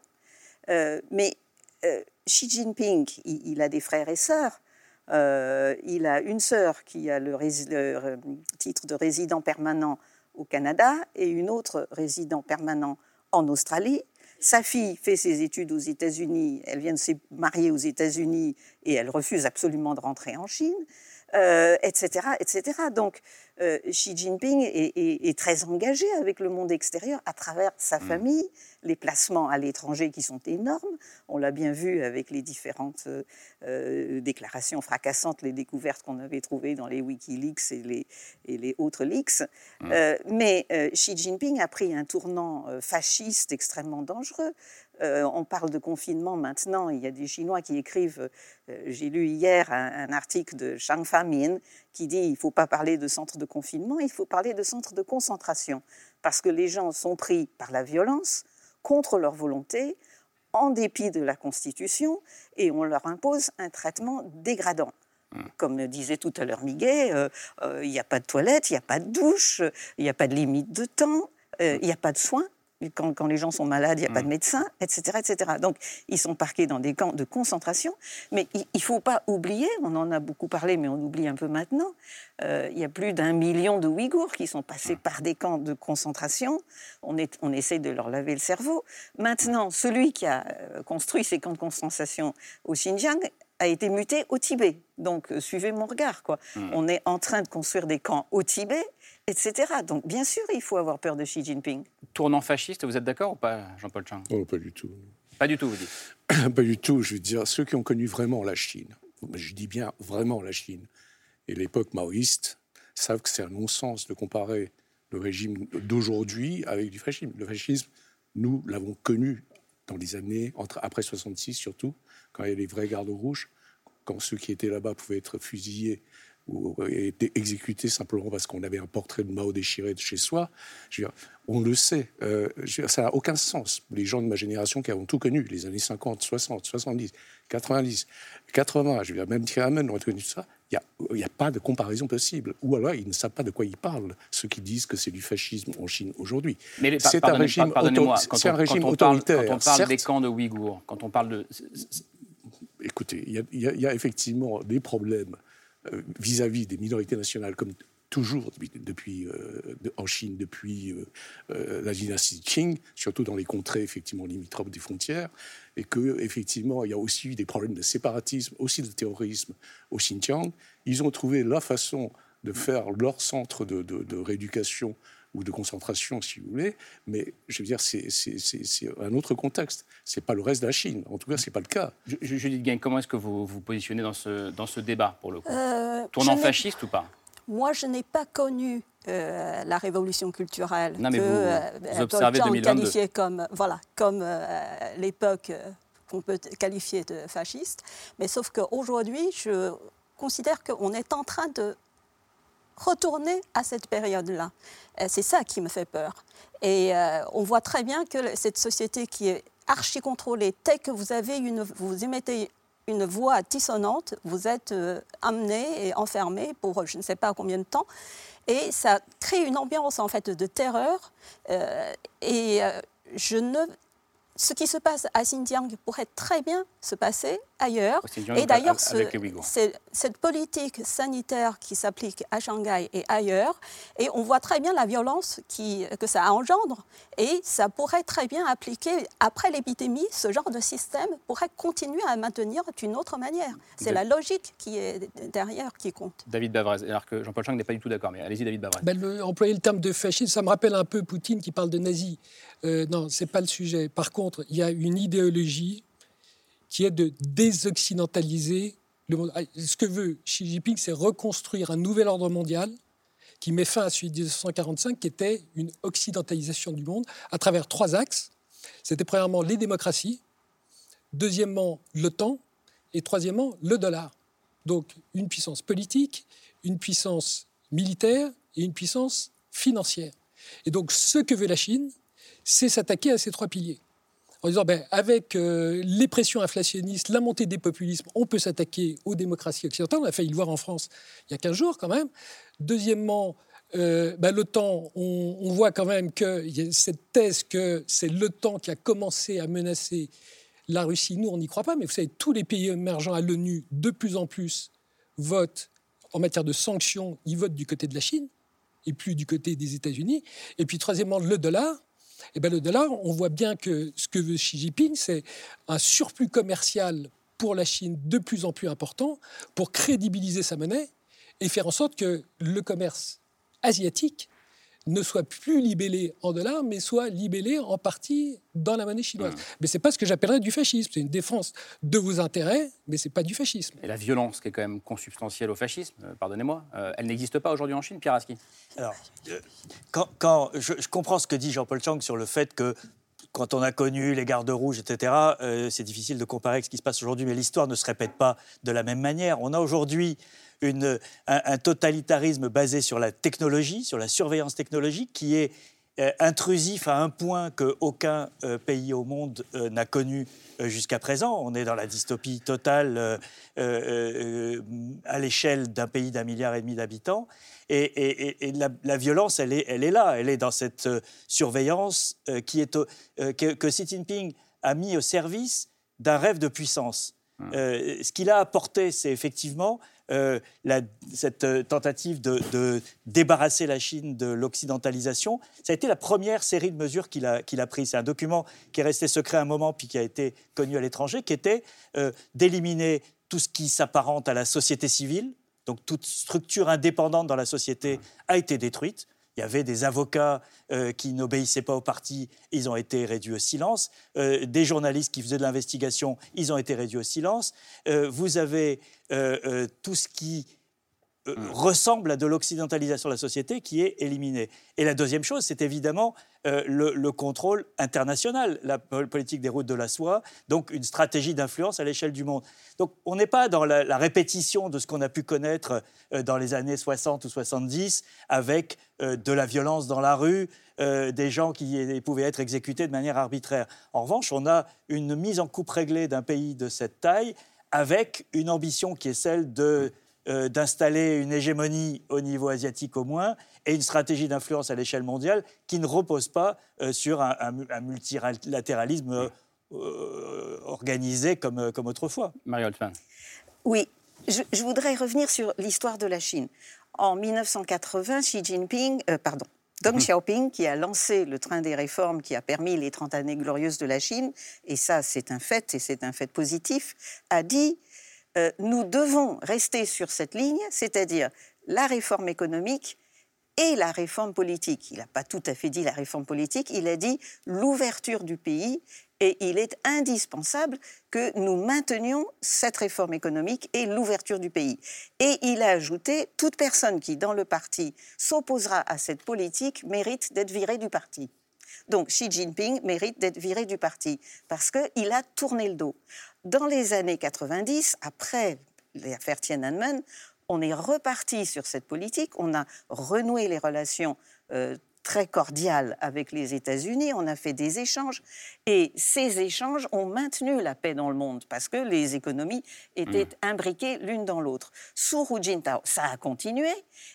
mais Xi Jinping, il, a des frères et sœurs. Euh, il a une sœur qui a le, euh, titre de résident permanent au Canada et une autre résident permanent en Australie. Sa fille fait ses études aux États-Unis, elle vient de se marier aux États-Unis et elle refuse absolument de rentrer en Chine, euh, etc. Donc, Xi Jinping est, très engagé avec le monde extérieur à travers sa mmh. famille, les placements à l'étranger qui sont énormes. On l'a bien vu avec les différentes euh, euh, déclarations fracassantes, les découvertes qu'on avait trouvées dans les Wikileaks et les, et les autres leaks. Mmh. Euh, mais Xi Jinping a pris un tournant fasciste extrêmement dangereux. On parle de confinement maintenant. Il y a des Chinois qui écrivent. J'ai lu hier un, article de Shang Famin qui dit il ne faut pas parler de centre de confinement, il faut parler de centre de concentration. Parce que les gens sont pris par la violence, contre leur volonté, en dépit de la Constitution et on leur impose un traitement dégradant. Comme disait tout à l'heure Miguel, euh, euh, il n'y a pas de toilette, il n'y a pas de douche, il n'y a pas de limite de temps, euh, il n'y a pas de soins. Quand, quand les gens sont malades, il n'y a pas de médecin, etc., etc. Donc, ils sont parqués dans des camps de concentration. Mais il ne faut pas oublier, on en a beaucoup parlé, mais on oublie un peu maintenant, euh, il y a plus d'un million de Ouïghours qui sont passés par des camps de concentration. On, est, on essaie de leur laver le cerveau. Maintenant, celui qui a euh, construit ces camps de concentration au Xinjiang a été muté au Tibet. Donc, euh, suivez mon regard. Quoi. On est en train de construire des camps au Tibet, etc. Donc, bien sûr, il faut avoir peur de Xi Jinping. Tournant fasciste, vous êtes d'accord ou pas, Jean-Paul Chang? Oh, pas du tout. Pas du tout, vous dites Pas du tout. Je veux dire, ceux qui ont connu vraiment la Chine, je dis bien vraiment la Chine, et l'époque maoïste, savent que c'est un non-sens de comparer le régime d'aujourd'hui avec du fascisme. Le fascisme, nous l'avons connu dans les années, entre, après 66 surtout, quand il y a les vrais gardes rouges, quand ceux qui étaient là-bas pouvaient être fusillés ou étaient exécutés simplement parce qu'on avait un portrait de Mao déchiré de chez soi. Je veux dire, on le sait. Euh, je veux dire, ça n'a aucun sens. Les gens de ma génération qui avons tout connu, les années 50, 60, 70, 90, 80, je veux dire, même Tiananmen ont connu tout ça. Il n'y a, a, pas de comparaison possible. Ou alors, ils ne savent pas de quoi ils parlent, ceux qui disent que c'est du fascisme en Chine aujourd'hui. C'est un régime, auto quand, on, un régime quand on autoritaire. Parle, quand on parle certes, des camps de Ouïghours, quand on parle de... Écoutez, il y, y, y, a effectivement des problèmes vis-à-vis -vis des minorités nationales, comme toujours depuis, euh, en Chine depuis euh, euh, la dynastie Qing, surtout dans les contrées effectivement limitrophes des frontières, et que effectivement il y a aussi eu des problèmes de séparatisme, aussi de terrorisme au Xinjiang. Ils ont trouvé la façon de faire leur centre de rééducation ou de concentration, si vous voulez, mais je veux dire, c'est un autre contexte. C'est pas le reste de la Chine. En tout cas, c'est pas le cas. Judith Gain, comment est-ce que vous vous positionnez dans ce, dans ce débat, pour le coup euh, Tournant fasciste ou pas Moi, je n'ai pas connu euh, la révolution culturelle non, mais que vous, euh, vous observez 2022. qualifiait comme, voilà, comme euh, l'époque qu'on peut qualifier de fasciste. Mais sauf qu'aujourd'hui, je considère qu'on est en train de retourner à cette période-là. C'est ça qui me fait peur. Et euh, on voit très bien que cette société qui est archi contrôlée, dès que vous avez une, vous émettez une voix dissonante, vous êtes euh, amené et enfermé pour je ne sais pas combien de temps, et ça crée une ambiance en fait de terreur. Euh, et euh, je ne ce qui se passe à Xinjiang pourrait très bien se passer ailleurs. Et d'ailleurs, ce, cette politique sanitaire qui s'applique à Shanghai et ailleurs, et on voit très bien la violence qui, que ça engendre, et ça pourrait très bien appliquer, après l'épidémie, ce genre de système pourrait continuer à maintenir d'une autre manière. C'est la logique qui est derrière qui compte. David Bavrez, alors que Jean-Paul Chang n'est pas du tout d'accord, mais allez-y David Bavrez. Ben, le, employer le terme de fascisme, ça me rappelle un peu Poutine qui parle de nazi. Euh, non, c'est pas le sujet. Par contre, il y a une idéologie qui est de désoccidentaliser le monde. Ce que veut Xi Jinping, c'est reconstruire un nouvel ordre mondial qui met fin à celui de 1945, qui était une occidentalisation du monde à travers trois axes. C'était premièrement les démocraties, deuxièmement l'OTAN et troisièmement le dollar. Donc une puissance politique, une puissance militaire et une puissance financière. Et donc ce que veut la Chine, c'est s'attaquer à ces trois piliers. En disant, ben, avec euh, les pressions inflationnistes, la montée des populismes, on peut s'attaquer aux démocraties occidentales. On a failli le voir en France il y a 15 jours quand même. Deuxièmement, euh, ben, l'OTAN, on, voit quand même qu'il y a cette thèse que c'est l'OTAN qui a commencé à menacer la Russie. Nous, on n'y croit pas, mais vous savez, tous les pays émergents à l'ONU, de plus en plus, votent en matière de sanctions, ils votent du côté de la Chine et plus du côté des États-Unis. Et puis, troisièmement, le dollar. Et bien, le dollar, on voit bien que ce que veut Xi Jinping, c'est un surplus commercial pour la Chine de plus en plus important pour crédibiliser sa monnaie et faire en sorte que le commerce asiatique ne soit plus libellé en dollars, mais soit libellé en partie dans la monnaie chinoise. Mmh. Mais ce n'est pas ce que j'appellerais du fascisme. C'est une défense de vos intérêts, mais ce n'est pas du fascisme. Et la violence, qui est quand même consubstantielle au fascisme, euh, pardonnez-moi, euh, elle n'existe pas aujourd'hui en Chine, Pieraski Alors, euh, quand, quand je, je, comprends ce que dit Jean-Paul Chang sur le fait que quand on a connu les gardes rouges, etc., euh, c'est difficile de comparer avec ce qui se passe aujourd'hui, mais l'histoire ne se répète pas de la même manière. On a aujourd'hui une, un, un, totalitarisme basé sur la technologie, sur la surveillance technologique, qui est euh, intrusif à un point qu'aucun euh, pays au monde euh, n'a connu euh, jusqu'à présent. On est dans la dystopie totale à l'échelle d'un pays d'un milliard et demi d'habitants. Et, et- et- et la, la violence, elle est, elle est là. Elle est dans cette surveillance qui est au- que, que Xi Jinping a mis au service d'un rêve de puissance. Euh, ce qu'il a apporté, c'est effectivement euh, cette euh, tentative de, débarrasser la Chine de l'occidentalisation. Ça a été la première série de mesures qu'il a, qu'il a prises. C'est un document qui est resté secret un moment, puis qui a été connu à l'étranger, qui était euh, d'éliminer tout ce qui s'apparente à la société civile. Donc toute structure indépendante dans la société a été détruite. Il y avait des avocats euh, qui n'obéissaient pas au parti, ils ont été réduits au silence. Euh, des journalistes qui faisaient de l'investigation, ils ont été réduits au silence. Euh, vous avez tout ce qui euh, ressemble à de l'occidentalisation de la société qui est éliminé. Et la deuxième chose, c'est évidemment euh, le, le contrôle international, la pol- politique des routes de la soie, donc une stratégie d'influence à l'échelle du monde. Donc on n'est pas dans la, la répétition de ce qu'on a pu connaître euh, dans les années 60 ou 70 avec de la violence dans la rue, des gens qui pouvaient être exécutés de manière arbitraire. En revanche, on a une mise en coupe réglée d'un pays de cette taille avec une ambition qui est celle de euh, d'installer une hégémonie au niveau asiatique au moins et une stratégie d'influence à l'échelle mondiale qui ne repose pas euh, sur un, un mu- un multilatéralisme euh, organisé comme, comme autrefois. Marie Holtzman. Oui, je, je voudrais revenir sur l'histoire de la Chine. En 1980, Xi Jinping, euh, pardon, Deng Xiaoping, qui a lancé le train des réformes qui a permis les 30 années glorieuses de la Chine, et ça c'est un fait, et c'est un fait positif, a dit euh, nous devons rester sur cette ligne, c'est-à-dire la réforme économique et la réforme politique. Il n'a pas tout à fait dit la réforme politique, il a dit l'ouverture du pays et il est indispensable que nous maintenions cette réforme économique et l'ouverture du pays. Et il a ajouté, toute personne qui, dans le parti, s'opposera à cette politique mérite d'être virée du parti. Donc Xi Jinping mérite d'être viré du parti parce qu'il a tourné le dos. Dans les années 90, après l'affaire Tiananmen, on est reparti sur cette politique, on a renoué les relations euh, très cordiales avec les États-Unis, on a fait des échanges, et ces échanges ont maintenu la paix dans le monde, parce que les économies étaient imbriquées l'une dans l'autre. Sous Hu Jintao, ça a continué,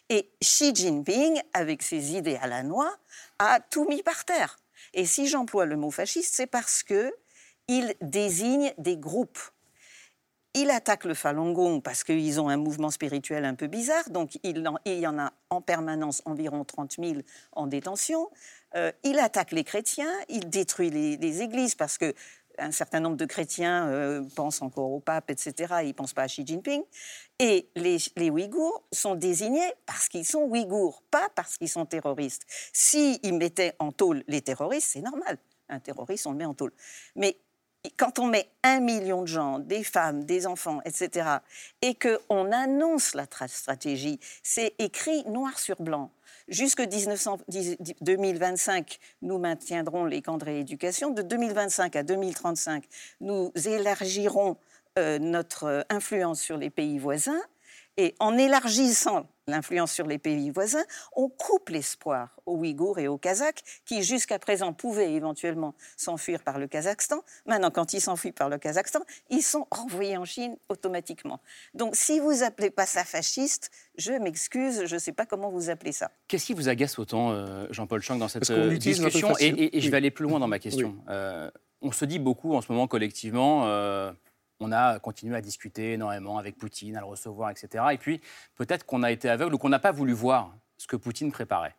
et Xi Jinping, avec ses idées à la noix, a tout mis par terre. Et si j'emploie le mot fasciste, c'est parce que il désigne des groupes. Il attaque le Falun Gong parce qu'ils ont un mouvement spirituel un peu bizarre, donc il, y en a en permanence environ 30 000 en détention. Euh, il attaque les chrétiens, il détruit les, les églises parce que un certain nombre de chrétiens euh, pensent encore au pape, etc. Ils ne pensent pas à Xi Jinping. Et les, les Ouïghours sont désignés parce qu'ils sont Ouïghours, pas parce qu'ils sont terroristes. S'ils mettaient en tôle les terroristes, c'est normal. Un terroriste, on le met en tôle. Mais quand on met un million de gens, des femmes, des enfants, etc., et qu'on annonce la tra- stratégie, c'est écrit noir sur blanc. Jusque 1900 dix- 2025, nous maintiendrons les camps de rééducation. De 2025 à 2035, nous élargirons euh, notre euh, influence sur les pays voisins. Et en élargissant l'influence sur les pays voisins, on coupe l'espoir aux Ouïghours et aux Kazakhs, qui jusqu'à présent pouvaient éventuellement s'enfuir par le Kazakhstan. Maintenant, quand ils s'enfuient par le Kazakhstan, ils sont renvoyés en Chine automatiquement. Donc, si vous appelez pas ça fasciste, je m'excuse, je ne sais pas comment vous appelez ça. Qu'est-ce qui vous agace autant, euh, Jean-Paul Chang, dans cette euh, discussion? Et, je vais aller plus loin dans ma question. Euh, on se dit beaucoup en ce moment collectivement, euh, on a continué à discuter énormément avec Poutine, à le recevoir, etc. Et puis peut-être qu'on a été aveugle ou qu'on n'a pas voulu voir ce que Poutine préparait.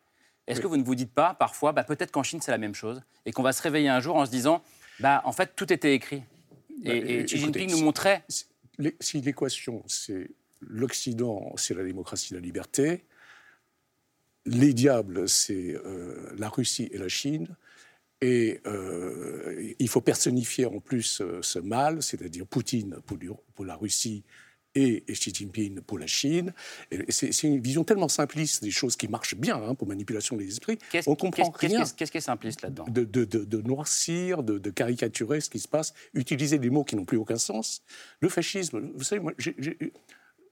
Est-ce Oui. que vous ne vous dites pas parfois, bah, peut-être qu'en Chine c'est la même chose et qu'on va se réveiller un jour en se disant, bah, en fait tout était écrit. Et, Bah, et é- Xi écoutez, Jinping nous montrait Si l'équation, c'est l'Occident, c'est la démocratie, la liberté, les diables, c'est euh, la Russie et la Chine, et euh, il faut personnifier en plus euh, ce mal, c'est-à-dire Poutine pour, la Russie et et Xi Jinping pour la Chine. C'est une vision tellement simpliste des choses qui marchent bien hein, pour manipulation des esprits. On comprend rien qu'est-ce- qui est simpliste là-dedans? De, de- de- de noircir, de, caricaturer ce qui se passe, utiliser des mots qui n'ont plus aucun sens. Le fascisme, vous savez, moi, j'ai-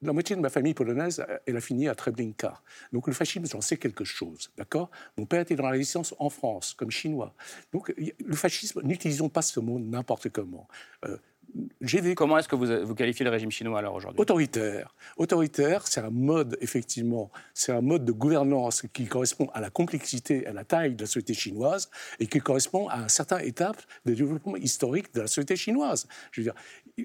la moitié de ma famille polonaise, elle a fini à Treblinka. Donc le fascisme, j'en sais quelque chose, d'accord? Mon père était dans la résistance en France, comme chinois. Donc le fascisme, n'utilisons pas ce mot n'importe comment. Euh, Comment est-ce que vous, vous, qualifiez le régime chinois alors aujourd'hui? Autoritaire. Autoritaire, c'est un mode, effectivement, c'est un mode de gouvernance qui correspond à la complexité, à la taille de la société chinoise et qui correspond à un certain étape de développement historique de la société chinoise. Je veux dire,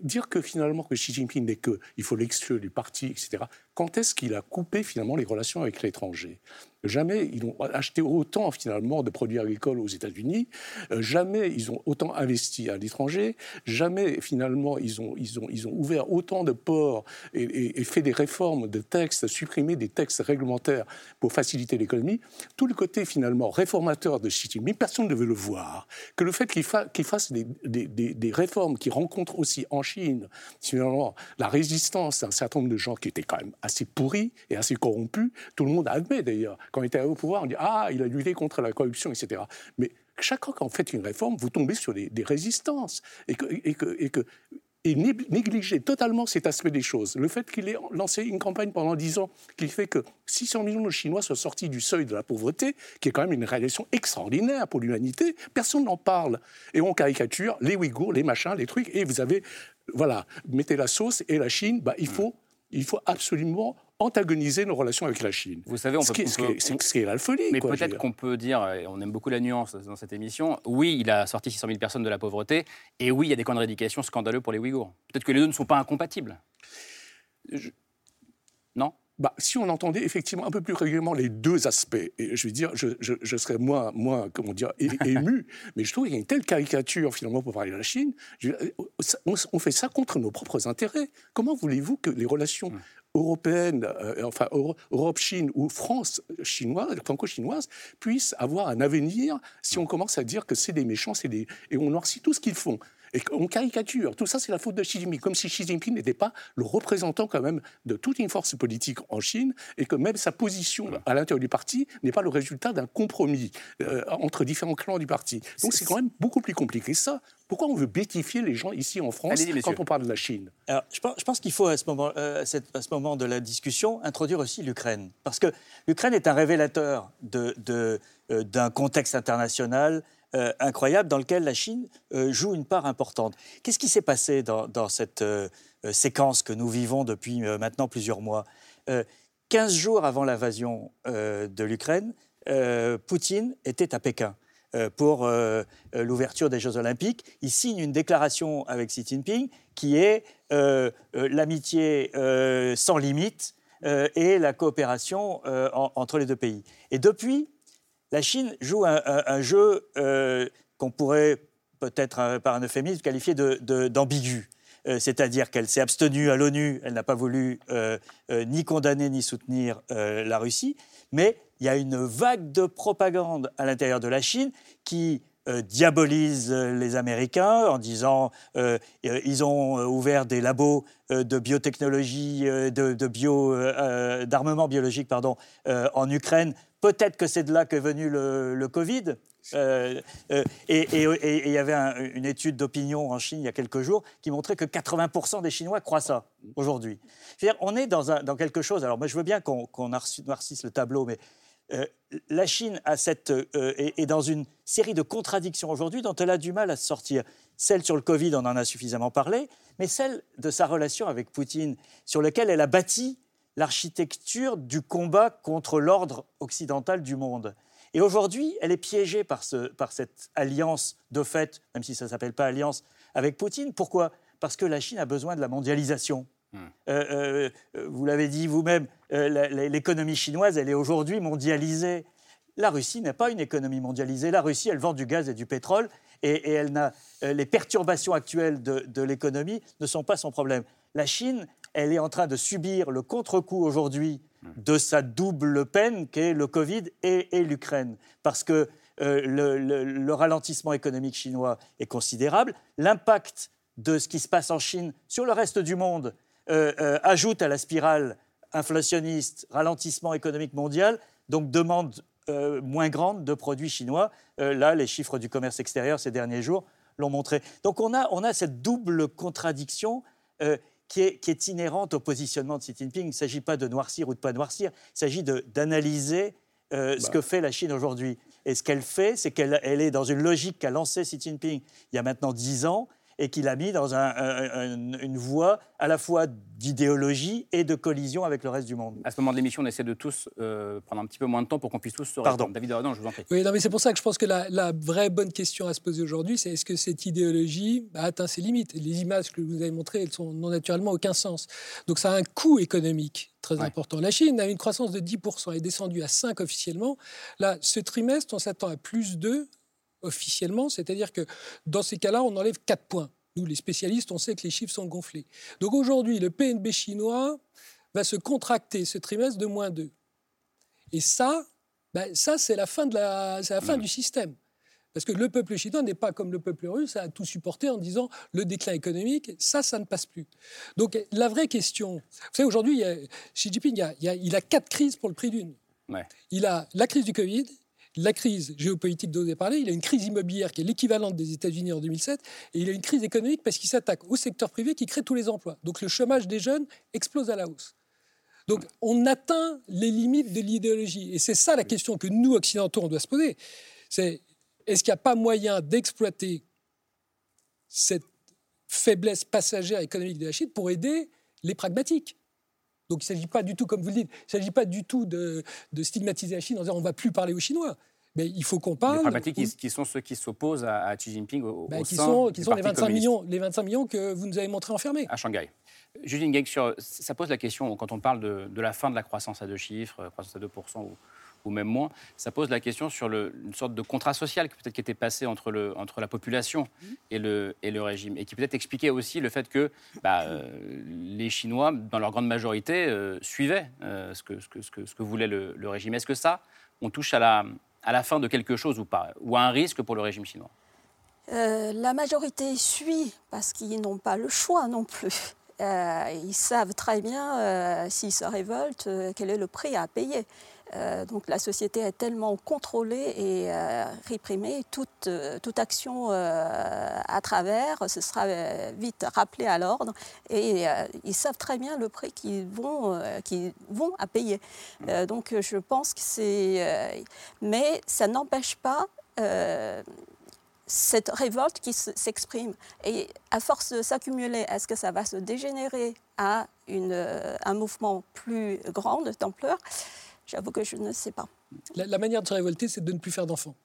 dire que finalement que Xi Jinping n'est que, il faut l'exclure du parti, etc. Quand est-ce qu'il a coupé finalement les relations avec l'étranger? Jamais ils ont acheté autant finalement de produits agricoles aux États-Unis, euh, jamais ils ont autant investi à l'étranger, jamais finalement ils ont, ils ont, ils ont ouvert autant de ports et, fait des réformes de textes, supprimé des textes réglementaires pour faciliter l'économie. Tout le côté finalement réformateur de Xi Jinping, personne ne veut le voir. Que le fait qu'il fasse des, des, des, réformes qui rencontrent aussi en Chine finalement la résistance d'un certain nombre de gens qui étaient quand même assez pourris et assez corrompus, tout le monde admet d'ailleurs quand il était au pouvoir, on dit Ah, il a lutté contre la corruption, etc. Mais chaque fois qu'on fait une réforme, vous tombez sur des, résistances. Et que, et que, et que et négliger totalement cet aspect des choses. Le fait qu'il ait lancé une campagne pendant 10 ans qui fait que 600 millions de Chinois soient sortis du seuil de la pauvreté, qui est quand même une réalisation extraordinaire pour l'humanité, personne n'en parle. Et on caricature les Ouïghours, les machins, les trucs, et vous avez, voilà, mettez la sauce et la Chine, bah, il, faut, il faut absolument antagoniser nos relations avec la Chine. Vous savez, on ce peut, qui est, la folie. Mais peut-être qu'on peut dire, et on aime beaucoup la nuance dans cette émission, oui, il a sorti 600 000 personnes de la pauvreté, et oui, il y a des camps de rééducation scandaleux pour les Ouïghours. Peut-être que les deux ne sont pas incompatibles. Non? Bah, si on entendait effectivement un peu plus régulièrement les deux aspects, et je veux dire, je, je, serais moins, moins comment dire, ému, mais je trouve qu'il y a une telle caricature finalement pour parler de la Chine. on, fait ça contre nos propres intérêts. Comment voulez-vous que les relations hum européenne, euh, enfin Europe-Chine ou France-chinoise, franco-chinoise, puissent avoir un avenir si on commence à dire que c'est des méchants, c'est des... et on noircit tout ce qu'ils font. Et on caricature. Tout ça, c'est la faute de Xi Jinping. Comme si Xi Jinping n'était pas le représentant quand même de toute une force politique en Chine et que même sa position à l'intérieur du parti n'est pas le résultat d'un compromis euh, entre différents clans du parti. Donc c'est quand même beaucoup plus compliqué ça. Pourquoi on veut bêtifier les gens ici en France quand on parle de la Chine? Alors, je pense, qu'il faut à ce, moment, euh, à ce, moment, de la discussion introduire aussi l'Ukraine. Parce que l'Ukraine est un révélateur d'un de, euh, contexte international euh, incroyable dans lequel la Chine joue une part importante. Qu'est-ce qui s'est passé dans, cette séquence que nous vivons depuis maintenant plusieurs mois? 15 jours avant l'invasion de l'Ukraine, Poutine était à Pékin. Euh, pour euh, euh, l'ouverture des Jeux Olympiques. Il signe une déclaration avec Xi Jinping qui est l'amitié sans limite et la coopération entre les deux pays. Et depuis, la Chine joue un, jeu qu'on pourrait peut-être par un euphémisme qualifier d'ambigu. c'est-à-dire qu'elle s'est abstenue à l'ONU, elle n'a pas voulu ni condamner ni soutenir la Russie, mais il y a une vague de propagande à l'intérieur de la Chine qui euh, diabolise euh, les Américains en disant euh, ils ont ouvert des labos de biotechnologie, d'armement biologique pardon, en Ukraine. Peut-être que c'est de là qu'est venu le, Covid. et il y avait une étude d'opinion en Chine il y a quelques jours qui montrait que 80% des Chinois croient ça aujourd'hui. On est dans, quelque chose. Alors, moi, je veux bien qu'on qu noircisse le tableau, mais euh, la Chine euh, est, dans une série de contradictions aujourd'hui dont elle a du mal à se sortir. Celle sur le Covid, on en a suffisamment parlé, mais celle de sa relation avec Poutine, sur laquelle elle a bâti l'architecture du combat contre l'ordre occidental du monde. Et aujourd'hui, elle est piégée par, ce, par cette alliance de fait, même si ça ne s'appelle pas alliance, avec Poutine. Pourquoi? Parce que la Chine a besoin de la mondialisation. Hmm. Euh, euh, vous l'avez dit vous-même, euh, l'économie chinoise, elle est aujourd'hui mondialisée. La Russie n'est pas une économie mondialisée. La Russie, elle vend du gaz et du pétrole et, elle n'a, les perturbations actuelles de, l'économie ne sont pas son problème. La Chine, elle est en train de subir le contre-coup aujourd'hui de sa double peine qu'est le Covid et, l'Ukraine. Parce que le, le, ralentissement économique chinois est considérable. L'impact de ce qui se passe en Chine sur le reste du monde euh, euh, ajoute à la spirale inflationniste, ralentissement économique mondial, donc demande euh, moins grande de produits chinois. là, les chiffres du commerce extérieur ces derniers jours l'ont montré. Donc on a, on a cette double contradiction qui est, qui est inhérente au positionnement de Xi Jinping. Il ne s'agit pas de noircir ou de pas noircir, il s'agit d'analyser euh, ce Bah. que fait la Chine aujourd'hui. Et ce qu'elle fait, c'est qu'elle elle est dans une logique qu'a lancée Xi Jinping il y a maintenant dix ans et qu'il a mis dans un- un- un- une voie à la fois d'idéologie et de collision avec le reste du monde. À ce moment de l'émission, on essaie de tous euh, prendre un petit peu moins de temps pour qu'on puisse tous se Pardon. répondre. David Aradon, je vous en prie. Oui, non, mais c'est pour ça que je pense que la, la vraie bonne question à se poser aujourd'hui, c'est est-ce que cette idéologie a atteint ses limites? Les images que vous avez montrées, elles sont- n'ont naturellement aucun sens. Donc ça a un coût économique très important. La Chine a une croissance de 10%, elle est descendue à 5 officiellement. Là, ce trimestre, on s'attend à plus 2 officiellement, c'est-à-dire que dans ces cas-là, on enlève 4 points. Nous, les spécialistes, on sait que les chiffres sont gonflés. Donc aujourd'hui, le PNB chinois va se contracter ce trimestre de moins 2. Et ça, ben, ça c'est la fin, de la, la fin du système. Parce que le peuple chinois n'est pas comme le peuple russe, a tout supporté en disant le déclin économique, ça, ça ne passe plus. Donc la vraie question, vous savez, aujourd'hui, Xi Jinping, il, y a, il y a- il a quatre crises pour le prix d'une. Ouais. Il a la crise du Covid, la crise géopolitique dont vous avez parlé, il a une crise immobilière qui est l'équivalente des États-Unis en 2007, et il a une crise économique parce qu'il s'attaque au secteur privé qui crée tous les emplois. Donc le chômage des jeunes explose à la hausse. Donc on atteint les limites de l'idéologie. Et c'est ça la question que nous, occidentaux, on doit se poser. Est-ce qu'il n'y a pas moyen d'exploiter cette faiblesse passagère économique de la Chine pour aider les pragmatiques? Donc il ne s'agit pas du tout, comme vous le dites, il ne s'agit pas du tout de, de stigmatiser la Chine en disant on ne va plus parler aux Chinois. Mais il faut qu'on parle. Les pragmatiques qui, qui sont ceux qui s'opposent à, à Xi Jinping au, Ben, au qui sein sont, du qui sont les, Parti 25 communiste millions, les 25 millions que vous nous avez montrés enfermés. à Shanghai. Julien Gueig, sur, ça pose la question, quand on parle de, de la fin de la croissance à deux chiffres, euh, croissance à 2% ou, ou même moins, ça pose la question sur le- une sorte de contrat social qui peut-être qui était passé entre, le, entre la population et le, et le régime, et qui peut-être expliquait aussi le fait que bah, euh, les Chinois, dans leur grande majorité, euh, suivaient euh, ce, que, ce, que, ce, que, ce que voulait le, le régime. Est-ce que ça, on touche à la, à la fin de quelque chose ou pas, ou à un risque pour le régime chinois? La majorité suit parce qu'ils n'ont pas le choix non plus. Ils savent très bien, s'ils se révoltent, quel est le prix à payer. Euh, donc la société est tellement contrôlée et euh, réprimée, toute, euh, toute action euh, à travers, ce sera vite rappelé à l'ordre et ils savent très bien le prix qu'ils vont, qu'ils vont à payer. Euh, donc je pense que c'est... mais ça n'empêche pas... cette révolte qui s'exprime. Et à force de s'accumuler, est-ce que ça va se dégénérer à une, un mouvement plus grand d'ampleur? J'avoue que je ne sais pas. La, la manière de se révolter, c'est de ne plus faire d'enfants.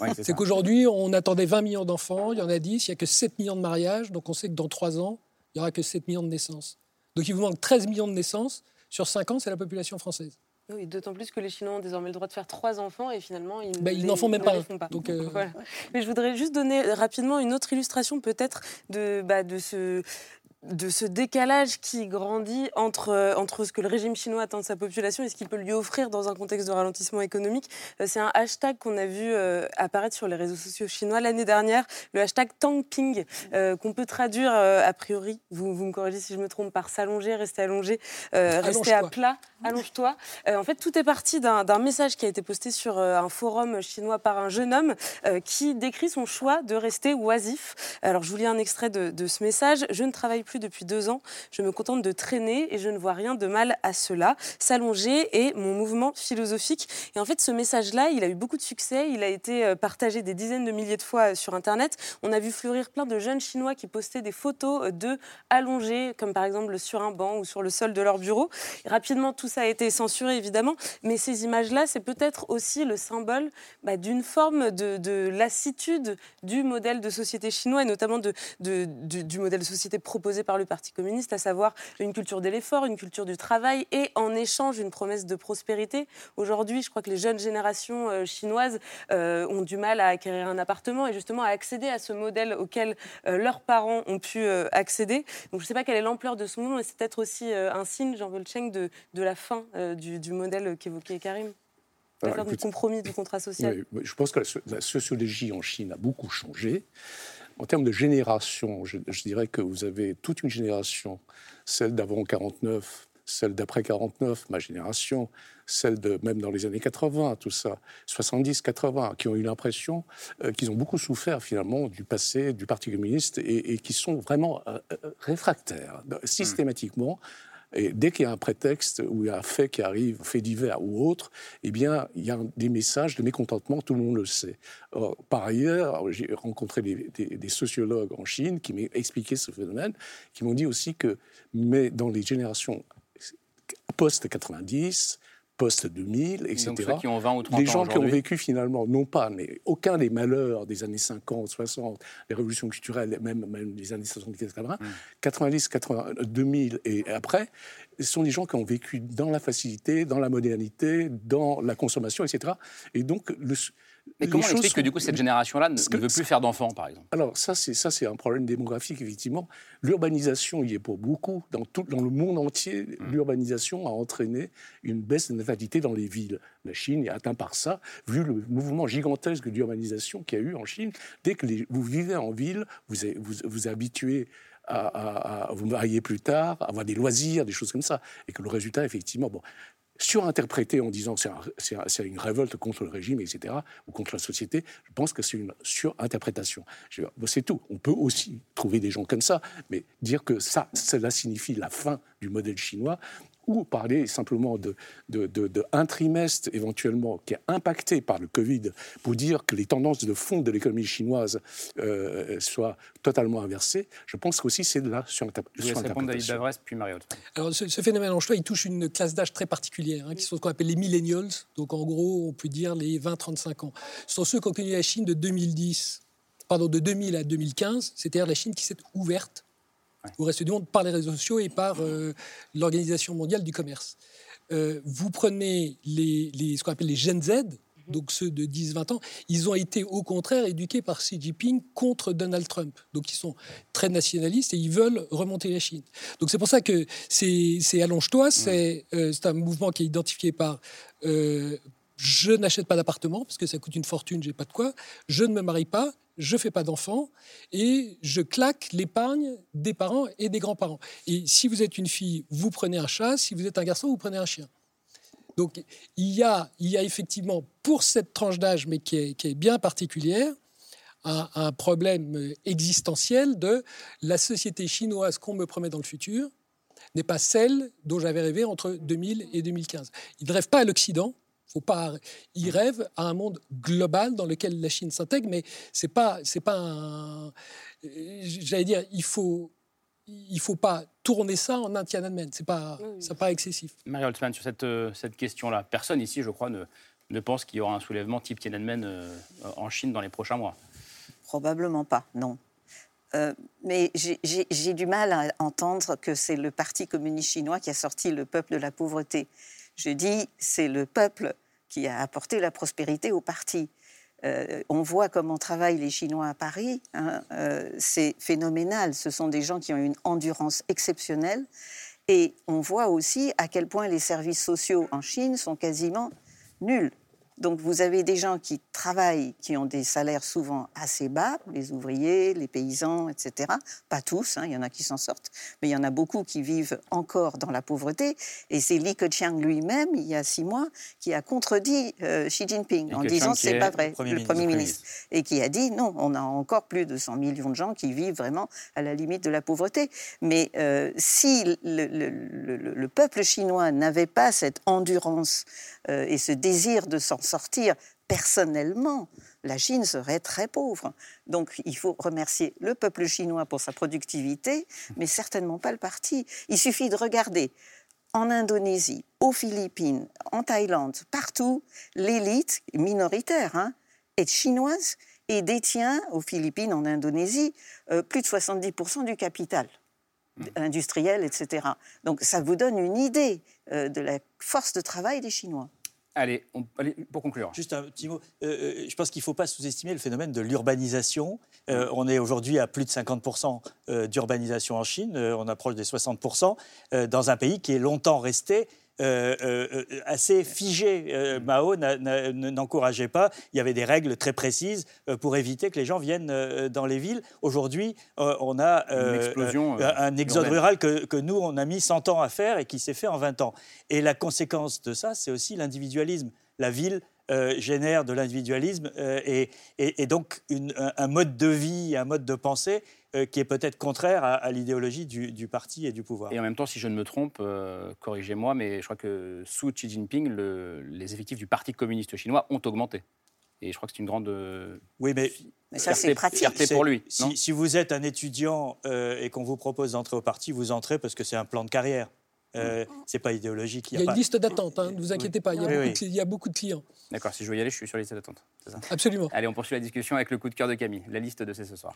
Ouais, c'est qu'aujourd'hui, on attendait 20 millions d'enfants, il y en a 10, il n'y a que 7 millions de mariages, donc on sait que dans 3 ans, il n'y aura que 7 millions de naissances. Donc il vous manque 13 millions de naissances, sur 5 ans, c'est la population française. Oui, d'autant plus que les Chinois ont désormais le droit de faire trois enfants et finalement ils, les- n'en font même pas les un. font pas. Donc, euh, Voilà. Mais je voudrais juste donner rapidement une autre illustration peut-être de, bah, de ce de ce décalage qui grandit entre, euh, entre ce que le régime chinois attend de sa population et ce qu'il peut lui offrir dans un contexte de ralentissement économique. Euh, C'est un hashtag qu'on a vu euh, apparaître sur les réseaux sociaux chinois l'année dernière, le hashtag Tangping, qu'on peut traduire a priori, vous, vous me corrigez si je me trompe, par s'allonger, rester allongé, rester à plat, allonge-toi. En fait, tout est parti d'un message qui a été posté sur un forum chinois par un jeune homme qui décrit son choix de rester oisif. Alors, je vous lis un extrait de, de ce message. Je ne travaille plus depuis deux ans. Je me contente de traîner et je ne vois rien de mal à cela. S'allonger est mon mouvement philosophique. Et en fait, ce message-là, il a eu beaucoup de succès. Il a été euh, partagé des dizaines de milliers de fois euh, sur Internet. On a vu fleurir plein de jeunes Chinois qui postaient des photos euh, d'eux allongés, comme par exemple sur un banc ou sur le sol de leur bureau. Rapidement, tout ça a été censuré, évidemment. Mais ces images-là, c'est peut-être aussi le symbole bah, d'une forme de, de lassitude du modèle de société chinois, et notamment du modèle de société proposé par le Parti communiste, à savoir une culture de l'effort, une culture du travail, et en échange une promesse de prospérité. Aujourd'hui, je crois que les jeunes générations euh, chinoises euh, ont du mal à acquérir un appartement et justement à accéder à ce modèle auquel euh, leurs parents ont pu accéder. Donc je ne sais pas quelle est l'ampleur de ce mouvement, mais c'est peut-être aussi un signe, Jean Volcheng, de, de la fin du, du modèle qu'évoquait Karim. Alors, du écoute, compromis du contrat social. Oui, oui, je pense que la sociologie en Chine a beaucoup changé. En termes de génération, je, je dirais que vous avez toute une génération, celle d'avant 49, celle d'après 49, ma génération, celle de même dans les années 80, tout ça, 70, 80, qui ont eu l'impression euh, qu'ils ont beaucoup souffert finalement du passé du Parti communiste et, qui sont vraiment euh, euh, réfractaires systématiquement. Et dès qu'il y a un prétexte ou un fait qui arrive, fait divers ou autre, eh bien, il y a des messages de mécontentement, tout le monde le sait. par ailleurs, j'ai rencontré des, des, sociologues en Chine qui m'ont expliqué ce phénomène, qui m'ont dit aussi que, mais dans les générations post-90, post-2000, etc. Donc ceux qui ont 20 ou 30 les gens qui ont vécu finalement, non pas, mais aucun des malheurs des années 50, 60, les révolutions culturelles, même, même les années 70, 80, 90, 80, 2000 et après, ce sont des gens qui ont vécu dans la facilité, dans la modernité, dans la consommation, etc. Et donc, le, Mais comment on explique que sont- du coup cette génération-là ne, que- veut plus faire d'enfants, par exemple? Alors ça, c'est ça, c'est un problème démographique effectivement. L'urbanisation y est pour beaucoup dans tout, dans le monde entier. L'urbanisation a entraîné une baisse de natalité dans les villes. La Chine est atteinte par ça, vu le mouvement gigantesque d'urbanisation qu'il y a eu en Chine. Dès que les- vous vivez en ville, vous vous, vous habituez à, à- à vous marier plus tard, à avoir des loisirs, des choses comme ça, et que le résultat, effectivement, bon, surinterprété en disant que c'est un- c'est un- c'est une révolte contre le régime, etc., ou contre la société, je pense que c'est une surinterprétation. C'est tout. On peut aussi trouver des gens comme ça, mais dire que ça, cela signifie la fin du modèle chinois, ou parler simplement de, de, de- de un trimestre éventuellement qui est impacté par le Covid pour dire que les tendances de fond de l'économie chinoise euh, soient totalement inversées, je pense qu'aussi c'est de la David surinterprétation. Davresse, puis Marie-Haute. Alors, ce, ce phénomène en choix, il touche une classe d'âge très particulière, hein, qui sont ce qu'on appelle les millennials. Donc, en gros, on peut dire les 20-35 ans. Ce sont ceux qui ont connu la Chine de 2010, pardon, de 2000 à 2015, c'est-à-dire la Chine qui s'est ouverte au reste du monde par les réseaux sociaux et par euh, l'Organisation mondiale du commerce. Euh, vous prenez les, les- ce qu'on appelle les Gen Z, donc ceux de 10-20 ans, ils ont été au contraire éduqués par Xi Jinping contre Donald Trump. Donc ils sont très nationalistes et ils veulent remonter la Chine. Donc c'est pour ça que c'est Allonge-toi, c'est euh, un mouvement qui est identifié par euh, je n'achète pas d'appartement parce que ça coûte une fortune, j'ai pas de quoi, je ne me marie pas, je fais pas d'enfants et je claque l'épargne des parents et des grands-parents. Et si vous êtes une fille, vous prenez un chat, si vous êtes un garçon, vous prenez un chien. Donc il y a, il y a effectivement pour cette tranche d'âge, mais qui est, bien particulière, un, problème existentiel de la société chinoise qu'on me promet dans le futur n'est pas celle dont j'avais rêvé entre 2000 et 2015. Ils ne rêvent pas à l'Occident. Faut pas, ils rêvent à un monde global dans lequel la Chine s'intègre, mais c'est pas, c'est pas un. J'allais dire, il faut, il faut pas tourner ça en un Tiananmen. C'est pas, c'est pas excessif. Marie Holtzmann, sur cette, euh, cette question-là, personne ici, je crois, ne, ne pense qu'il y aura un soulèvement type Tiananmen euh, en Chine dans les prochains mois. Probablement pas, non. Euh, mais j'ai du mal à entendre que c'est le Parti communiste chinois qui a sorti le peuple de la pauvreté. Je dis, c'est le peuple qui a apporté la prospérité au parti. Euh, on voit comment travaillent les Chinois à Paris. hein, euh, c'est phénoménal. Ce sont des gens qui ont une endurance exceptionnelle. Et on voit aussi à quel point les services sociaux en Chine sont quasiment nuls. Donc vous avez des gens qui travaillent, qui ont des salaires souvent assez bas, les ouvriers, les paysans, etc. Pas tous, hein, il y en a qui s'en sortent, mais il y en a beaucoup qui vivent encore dans la pauvreté. Et c'est Li Keqiang lui-même, il y a six mois, qui a contredit euh, Xi Jinping Li en disant c'est est pas vrai, le Premier le ministre. Premier Premier ministre, et qui a dit non, on a encore plus de 100 millions de gens qui vivent vraiment à la limite de la pauvreté. Mais euh, si le, le- le- le- le peuple chinois n'avait pas cette endurance et ce désir de s'en sortir personnellement, la Chine serait très pauvre. Donc il faut remercier le peuple chinois pour sa productivité, mais certainement pas le parti. Il suffit de regarder en Indonésie, aux Philippines, en Thaïlande, partout, l'élite minoritaire hein, est chinoise et détient aux Philippines, en Indonésie, euh, plus de 70% du capital industriel, etc. Donc ça vous donne une idée euh, de la force de travail des Chinois. Allez, on- allez, pour conclure. Juste un petit mot. Euh, euh, je pense qu'il ne faut pas sous-estimer le phénomène de l'urbanisation. Euh, on est aujourd'hui à plus de 50% euh, d'urbanisation en Chine. On approche des 60% euh, dans un pays qui est longtemps resté euh, euh, assez figé. Euh, Mao n'encourageait pas. Il y avait des règles très précises euh, pour éviter que les gens viennent euh, dans les villes. Aujourd'hui, euh, on a Une explosion, euh, un exode rural que, que nous, on a mis 100 ans à faire et qui s'est fait en 20 ans. Et la conséquence de ça, c'est aussi l'individualisme. La ville euh, génère de l'individualisme euh, et, et- et donc une- un, mode de vie, un mode de pensée euh, qui est peut-être contraire à, à l'idéologie du, du parti et du pouvoir. Et en même temps, si je ne me trompe, euh, corrigez-moi, mais je crois que sous Xi Jinping, le- les effectifs du Parti communiste chinois ont augmenté. Et je crois que c'est une grande euh, Oui, mais, Mais ça, c'est pratique. fierté pour lui, non Si, si vous êtes un étudiant euh, et qu'on vous propose d'entrer au parti, vous entrez parce que c'est un plan de carrière. Euh, c'est pas idéologique. Il y a une pas- liste d'attente, hein, ne vous inquiétez pas, il y, a Oui, beaucoup oui. de cli- il y a beaucoup de clients. D'accord, si je veux y aller, je suis sur la liste d'attente. Absolument. Allez, on poursuit la discussion avec le coup de cœur de Camille, la liste de C'est ce soir.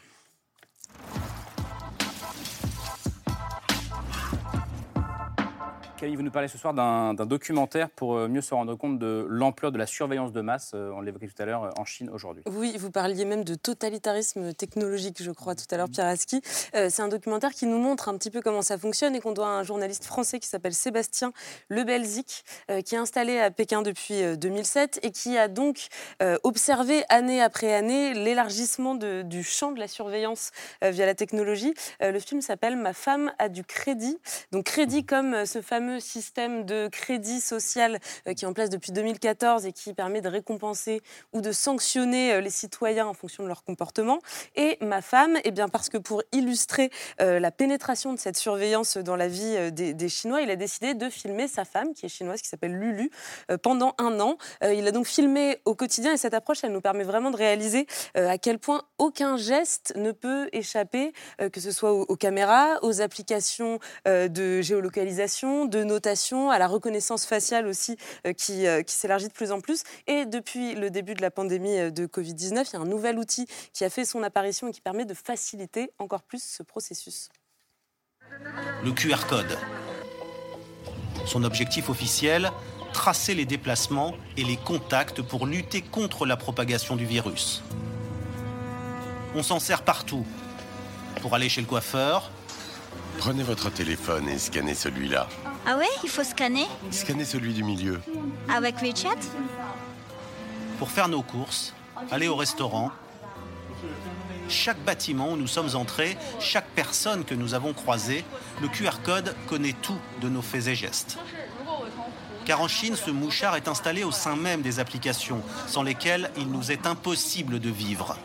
Camille, vous nous parlez ce soir d'un documentaire pour euh, mieux se rendre compte de l'ampleur de la surveillance de masse, euh, on l'évoquait tout à l'heure, euh, en Chine aujourd'hui. Oui, vous parliez même de totalitarisme technologique, je crois, tout à l'heure, Pierre Aski. C'est un documentaire qui nous montre un petit peu comment ça fonctionne et qu'on doit à un journaliste français qui s'appelle Sébastien Lebelzik, euh, qui est installé à Pékin depuis euh, 2007 et qui a donc observé année après année l'élargissement du champ de la surveillance via la technologie. Le film s'appelle Ma femme a du crédit. Donc crédit comme ce fameux système de crédit social euh, qui est en place depuis 2014 et qui permet de récompenser ou de sanctionner euh, les citoyens en fonction de leur comportement. Et ma femme, eh bien parce que pour illustrer euh, la pénétration de cette surveillance dans la vie des, Chinois, il a décidé de filmer sa femme, qui est chinoise, qui s'appelle Lulu, pendant un an. Il a donc filmé au quotidien et cette approche, elle nous permet vraiment de réaliser à quel point aucun geste ne peut échapper, que ce soit aux, aux caméras, aux applications de géolocalisation, de notation, à la reconnaissance faciale aussi euh, qui, euh, qui s'élargit de plus en plus. Et depuis le début de la pandémie euh, de Covid-19, il y a un nouvel outil qui a fait son apparition et qui permet de faciliter encore plus ce processus. le QR code. Son objectif officiel, tracer les déplacements et les contacts pour lutter contre la propagation du virus. On s'en sert partout. Pour aller chez le coiffeur, Prenez votre téléphone et scannez celui-là. Ah ouais, il faut scanner Scannez celui du milieu. avec WeChat pour faire nos courses, aller au restaurant. Chaque bâtiment où nous sommes entrés, chaque personne que nous avons croisée, le QR code connaît tout de nos faits et gestes. Car en Chine, ce mouchard est installé au sein même des applications, sans lesquelles il nous est impossible de vivre.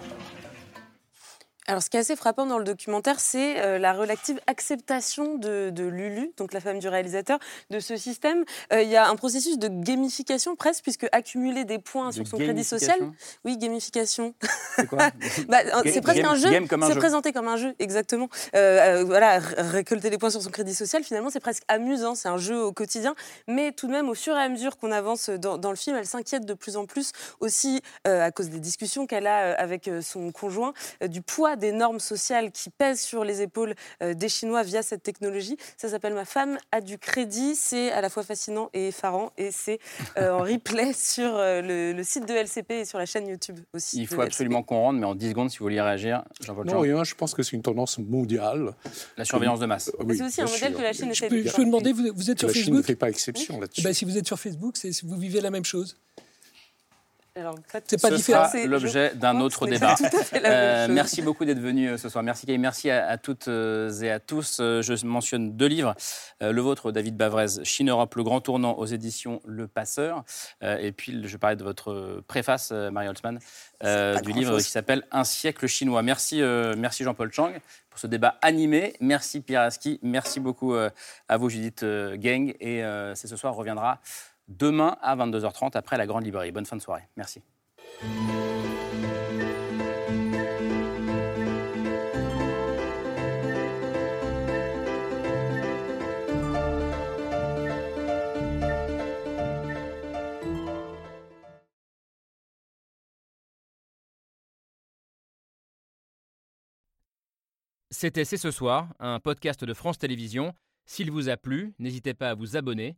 Alors, ce qui est assez frappant dans le documentaire, c'est euh, la relative acceptation de, de Lulu, donc la femme du réalisateur, de ce système. Euh, il y a un processus de gamification presque, puisque accumuler des points De sur son crédit social. Oui, gamification. C'est quoi? Bah, c'est presque game- un jeu. C'est présenté comme un jeu, exactement. Euh, voilà, récolter des points sur son crédit social, finalement, c'est presque amusant. C'est un jeu au quotidien. Mais tout de même, au fur et à mesure qu'on avance dans, dans le film, elle s'inquiète de plus en plus aussi à cause des discussions qu'elle a avec son conjoint, du poids des normes sociales qui pèsent sur les épaules euh, des Chinois via cette technologie. Ça s'appelle Ma femme a du crédit. C'est à la fois fascinant et effarant. Et c'est euh, en replay sur euh, le, le site de LCP et sur la chaîne YouTube aussi. Il faut absolument qu'on rentre, mais en 10 secondes, si vous vouliez réagir, Jean-Paul Non, rien, je pense que c'est une tendance mondiale. La surveillance de masse. Euh, oui, C'est aussi un modèle sûr. que la Chine essaie de Je peux demander, vous, vous êtes sur La Chine ne Facebook fait pas exception là-dessus. Ben, Si vous êtes sur Facebook, vous vivez la même chose. Alors, C'est pas Ce différent. sera l'objet d'un autre débat. Euh, merci beaucoup d'être venu euh, ce soir. Merci Camille. Merci à, à toutes euh, et à tous. Je mentionne deux livres. Euh, le vôtre, David Bavrez, Chine Europe, le grand tournant aux éditions Le Passeur. Euh, et puis, je parlais de votre préface, Marie Holtzmann, euh, du livre qui s'appelle Un siècle chinois. Merci, euh, merci Jean-Paul Chang pour ce débat animé. Merci Pierre Aski. Merci beaucoup euh, à vous, Judith euh, Geng. Et euh, c'est ce soir, reviendra demain à 22h30 après la grande librairie. Bonne fin de soirée. Merci. C'était C'est ce soir, un podcast de France Télévisions. S'il vous a plu, n'hésitez pas à vous abonner.